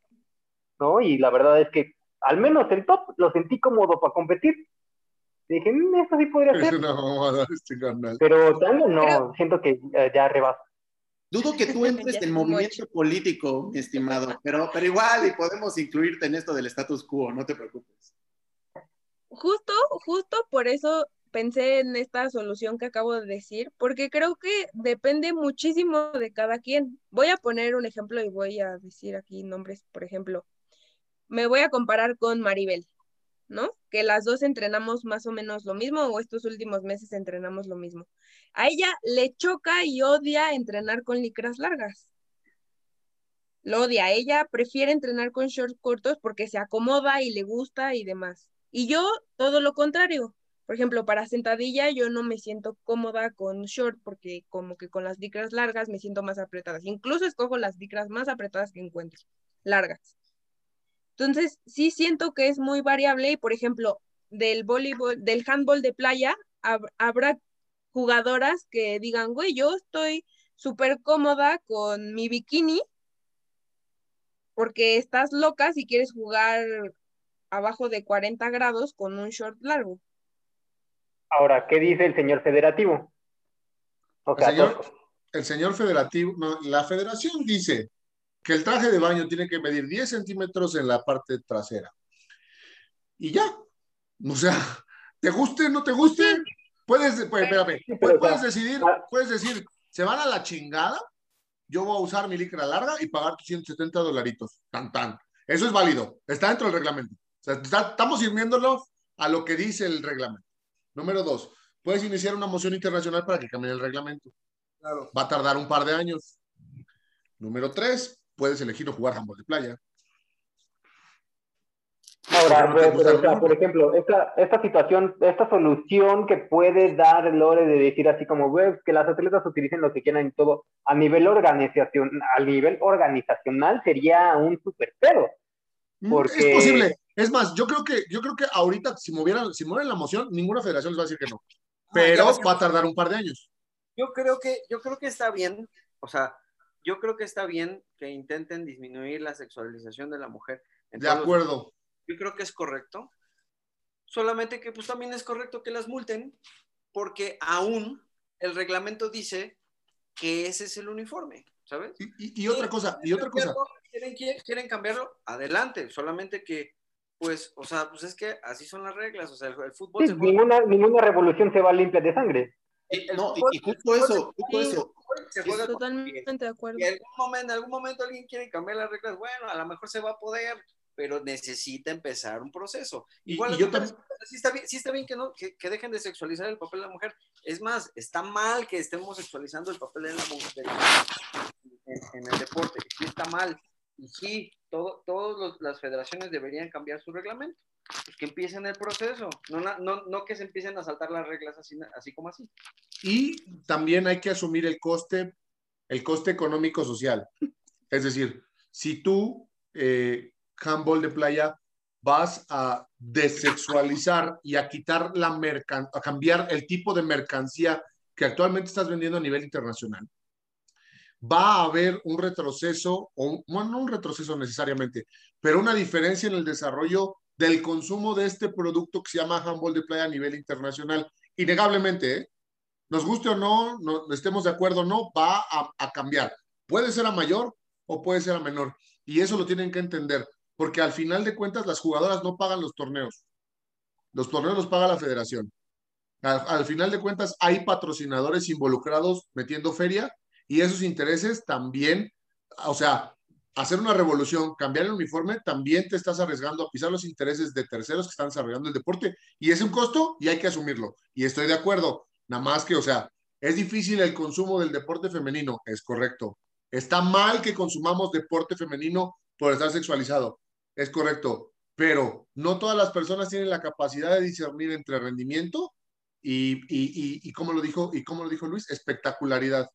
¿no? Y la verdad es que al menos el top lo sentí cómodo para competir. dije, mm, esto sí podría ser. *laughs* Este pero también no, siento que ya, rebaso. Dudo que tú *laughs* entres en movimiento político, mi estimado, *laughs* pero, pero igual y podemos incluirte en esto del status quo, no te preocupes. Justo, justo por eso pensé en esta solución que acabo de decir, porque creo que depende muchísimo de cada quien. Voy a poner un ejemplo y voy a decir aquí nombres, por ejemplo. Me voy a comparar con Maribel. ¿No? Que las dos entrenamos más o menos lo mismo o estos últimos meses entrenamos lo mismo. A ella le choca y odia entrenar con licras largas. Lo odia. Ella prefiere entrenar con shorts cortos porque se acomoda y le gusta y demás. Y yo, todo lo contrario. Por ejemplo, para sentadilla yo no me siento cómoda con short porque como que con las licras largas me siento más apretadas. Incluso escojo las licras más apretadas que encuentro, largas. Entonces, sí siento que es muy variable y, por ejemplo, del voleibol, del handball de playa, habrá jugadoras que digan, güey, yo estoy súper cómoda con mi bikini porque estás loca si quieres jugar abajo de 40 grados con un short largo. Ahora, ¿qué dice el señor federativo? el, señor, federativo, la federación dice que el traje de baño tiene que medir 10 centímetros en la parte trasera. Y ya. O sea, ¿te guste, no te guste? Puedes, pues, puedes decidir, puedes decir, se van a la chingada, yo voy a usar mi licra larga y pagar 170 dolaritos. Tan, tan. Eso es válido, está dentro del reglamento. O sea, estamos sirviéndolo a lo que dice el reglamento. Número dos, puedes iniciar una moción internacional para que cambie el reglamento. Claro. Va a tardar un par de años. Número tres, puedes elegir o jugar ambos de playa. Ahora, por ejemplo, esta, esta situación, esta solución que puede dar Lore de decir así como, que las atletas utilicen lo que quieran y todo, a nivel organización, a nivel organizacional sería un super pedo. Mm, es posible. Es más, yo creo que, yo creo que ahorita, si movieran, si mueven la moción, ninguna federación les va a decir que no. Ah, Pero va a tardar un par de años. Yo creo que, yo creo que está bien, o sea, yo creo que está bien que intenten disminuir la sexualización de la mujer. de acuerdo. Yo creo que es correcto. Solamente que pues también es correcto que las multen porque aún el reglamento dice que ese es el uniforme, ¿sabes? Y, otra cosa, y otra cosa. ¿Quieren, ¿Quieren cambiarlo? Adelante, solamente que pues, o sea, pues es que así son las reglas, o sea, el, fútbol... ninguna, ninguna revolución se va limpia de sangre. no, y justo eso, justo eso, Totalmente de acuerdo. Y en algún, momento, algún momento alguien quiere cambiar las reglas, bueno, a lo mejor se va a poder, pero necesita empezar un proceso. Igual, yo también... sí, está bien, sí está bien que, no, que, dejen de sexualizar el papel de la mujer. Es más, está mal que estemos sexualizando el papel de la mujer en, el deporte. Sí está mal. Y sí, todo, todas las federaciones deberían cambiar su reglamento. Pues que empiecen el proceso, no, no, no que se empiecen a saltar las reglas así, así como así. Y también hay que asumir el coste, el coste económico social. Es decir, si tú, eh, handball de playa, vas a desexualizar y a quitar la mercan a cambiar el tipo de mercancía que actualmente estás vendiendo a nivel internacional, va a haber un retroceso, o no un retroceso necesariamente, pero una diferencia en el desarrollo del consumo de este producto que se llama handball de playa a nivel internacional. Innegablemente, ¿eh? nos guste o no, no estemos de acuerdo o no, va a, cambiar. Puede ser a mayor o puede ser a menor. Y eso lo tienen que entender, porque al final de cuentas las jugadoras no pagan los torneos. Los torneos los paga la federación. al final de cuentas hay patrocinadores involucrados metiendo feria y esos intereses también, o sea, hacer una revolución, cambiar el uniforme, también te estás arriesgando a pisar los intereses de terceros que están desarrollando el deporte. Y es un costo y hay que asumirlo. Y estoy de acuerdo. Nada más que, o sea, es difícil el consumo del deporte femenino, es correcto. Está mal que consumamos deporte femenino por estar sexualizado, es correcto. Pero no todas las personas tienen la capacidad de discernir entre rendimiento y, y, y, y como lo dijo, y como lo dijo Luis, espectacularidad,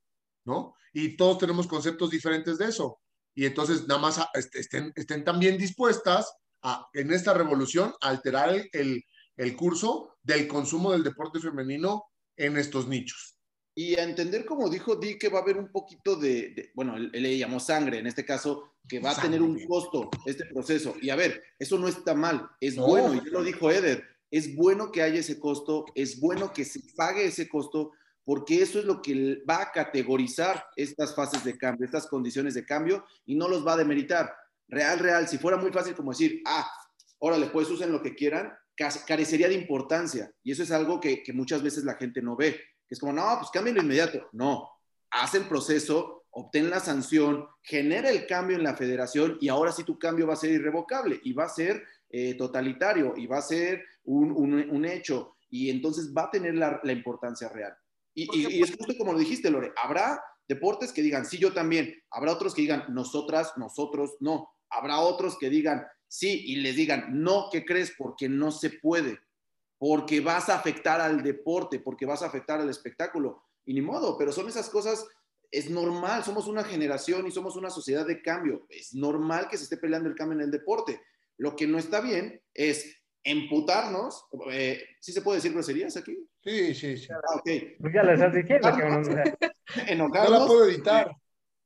¿no? Y todos tenemos conceptos diferentes de eso y entonces nada más este, estén, estén también dispuestas a, en esta revolución, a alterar el, el, curso del consumo del deporte femenino en estos nichos. Y a entender, como dijo Di, que va a haber un poquito de, bueno, él, le llamó sangre en este caso, que va a tener un costo este proceso. Y a ver, eso no está mal, es bueno, y ya lo dijo Eder, es bueno que haya ese costo, es bueno que se pague ese costo, porque eso es lo que va a categorizar estas fases de cambio, estas condiciones de cambio y no los va a demeritar. Real, real, si fuera muy fácil como decir, ah, órale, pues usen lo que quieran, carecería de importancia. Y eso es algo que, muchas veces la gente no ve. Que es como, no, pues cámbialo inmediato. No, haz el proceso, obtén la sanción, genera el cambio en la federación y ahora sí tu cambio va a ser irrevocable y va a ser eh, totalitario y va a ser un, hecho y entonces va a tener la importancia real. Y, y- y es justo como lo dijiste, Lore, habrá deportes que digan, sí, yo también, habrá otros que digan, nosotras, nosotros, no, habrá otros que digan, sí, y les digan, no, ¿qué crees? Porque no se puede, porque vas a afectar al deporte, porque vas a afectar al espectáculo, y ni modo, pero son esas cosas, es normal, somos una generación y somos una sociedad de cambio, es normal que se esté peleando el cambio en el deporte. Lo que no está bien es emputarnos, eh, ¿sí se puede decir groserías aquí? Sí, sí, sí. Ah, ok. Pues ya lo estás diciendo, o sea, *laughs* No Enojarnos. la puedo editar.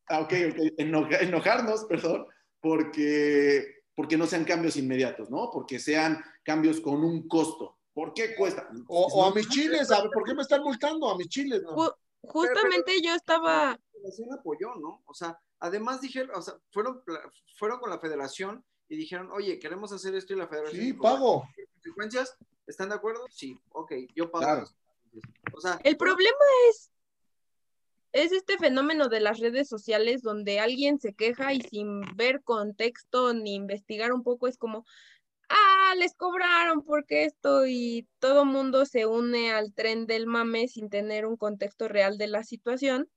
Ah, ok, ok. Enoja- enojarnos, perdón, porque, porque no sean cambios inmediatos, ¿no? Porque sean cambios con un costo. ¿Por qué cuesta? O, o a mis chiles, ¿a- ¿por qué me están multando? A mis chiles, ¿no? Ju- justamente yo estaba, la federación apoyó, ¿no? O sea, además dijeron, o sea, fueron, fueron con la federación y dijeron, oye, queremos hacer esto y la federación. Sí, dijo, pago. "Bueno, ¿Consecuencias? ¿Están de acuerdo? Sí, ok, yo pago. Claro. O sea, el problema es, es este fenómeno de las redes sociales donde alguien se queja y sin ver contexto ni investigar un poco es como, ah, les cobraron porque esto y todo mundo se une al tren del mame sin tener un contexto real de la situación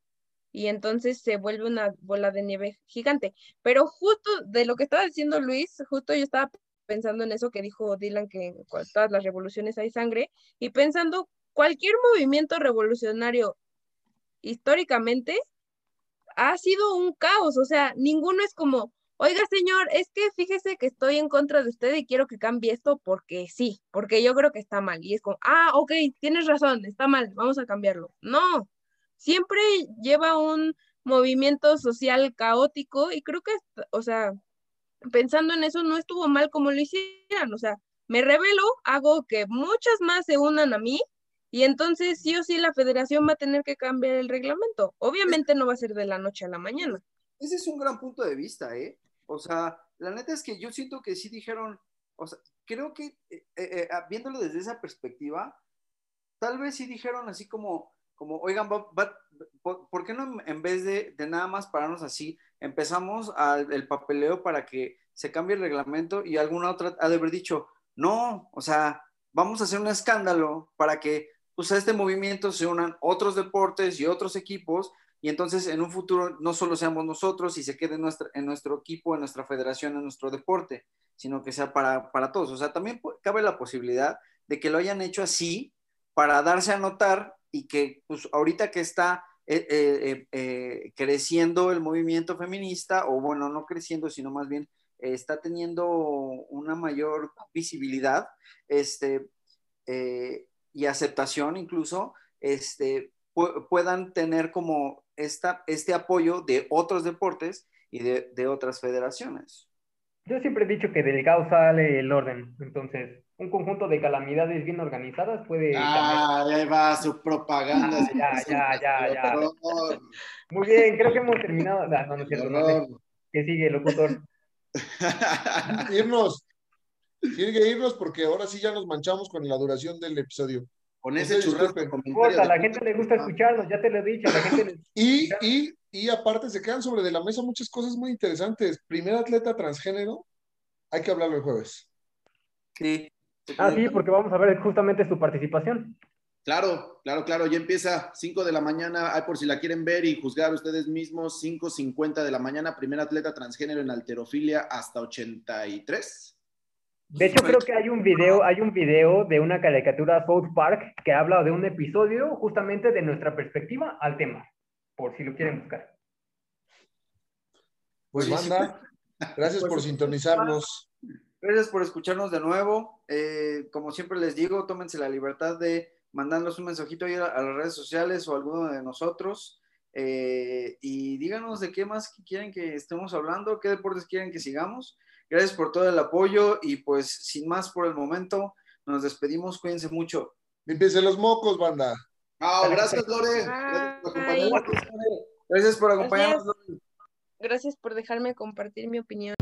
y entonces se vuelve una bola de nieve gigante. Pero justo de lo que estaba diciendo Luis, justo yo estaba pensando en eso que dijo Dylan, que en todas las revoluciones hay sangre, y pensando cualquier movimiento revolucionario históricamente ha sido un caos, o sea, ninguno es como, oiga señor, es que fíjese que estoy en contra de usted y quiero que cambie esto porque sí, porque yo creo que está mal. Y es como, ah, ok, tienes razón, está mal, vamos a cambiarlo. No, siempre lleva un movimiento social caótico y creo que, o sea, pensando en eso, no estuvo mal como lo hicieran, o sea, me revelo, hago que muchas más se unan a mí y entonces sí o sí la federación va a tener que cambiar el reglamento. Obviamente no va a ser de la noche a la mañana. ese es un gran punto de vista, ¿eh? O sea, la neta es que yo siento que sí dijeron, o sea, creo que eh, eh, eh, viéndolo desde esa perspectiva, tal vez sí dijeron así como, como oigan, ¿por, qué no en- vez de, nada más pararnos así, empezamos al, el papeleo para que se cambie el reglamento y alguna otra ha de haber dicho, no, o sea, vamos a hacer un escándalo para que pues, a este movimiento se unan otros deportes y otros equipos y entonces en un futuro no solo seamos nosotros y se quede en, nuestra, en nuestro equipo, en nuestra federación, en nuestro deporte, sino que sea para, para todos. O sea, también cabe la posibilidad de que lo hayan hecho así para darse a notar y que pues ahorita que está eh, eh, eh, creciendo el movimiento feminista, o bueno, no creciendo, sino más bien está teniendo una mayor visibilidad este, y aceptación incluso, este, pu- puedan tener como esta, este apoyo de otros deportes y de, de otras federaciones. yo siempre he dicho que del caos sale el orden, entonces un conjunto de calamidades bien organizadas puede cambiar. Ah, ahí va su propaganda. Ah, *laughs* ya, ya, ya, ya. Muy bien, creo que hemos terminado. Ah, no, no es cierto, no. ¿Qué sigue, locutor? Irnos. Tiene que irnos porque ahora sí ya nos manchamos con la duración del episodio. Con ese churrasco disculpen. de No comentarios. importa, a la gente le gusta escucharnos, ya te lo he dicho, la gente le... *laughs* Y, y, y aparte se quedan sobre de la mesa muchas cosas muy interesantes. Primer atleta transgénero, hay que hablarlo el jueves. Sí. Ah, sí, porque vamos a ver justamente su participación. Claro, claro, claro, ya empieza 5 de la mañana, ay, por si la quieren ver y juzgar ustedes mismos, 5.50 de la mañana, primer atleta transgénero en alterofilia hasta 83. De hecho, creo que hay un video, hay un video de una caricatura South Park que habla de un episodio justamente de nuestra perspectiva al tema, por si lo quieren buscar. Pues Sí, *laughs* sí. banda, gracias por sintonizarnos. Gracias por escucharnos de nuevo. Eh, como siempre les digo, tómense la libertad de mandarnos un mensajito ahí a, a las redes sociales o a alguno de nosotros. eh, y díganos de qué más quieren que estemos hablando, qué deportes quieren que sigamos. Gracias por todo el apoyo y pues sin más por el momento, nos despedimos. Cuídense mucho. Límpiense los mocos, banda. Ah, gracias, Lore. Gracias por Bye. acompañarnos. Gracias por acompañarnos. Gracias por dejarme compartir mi opinión.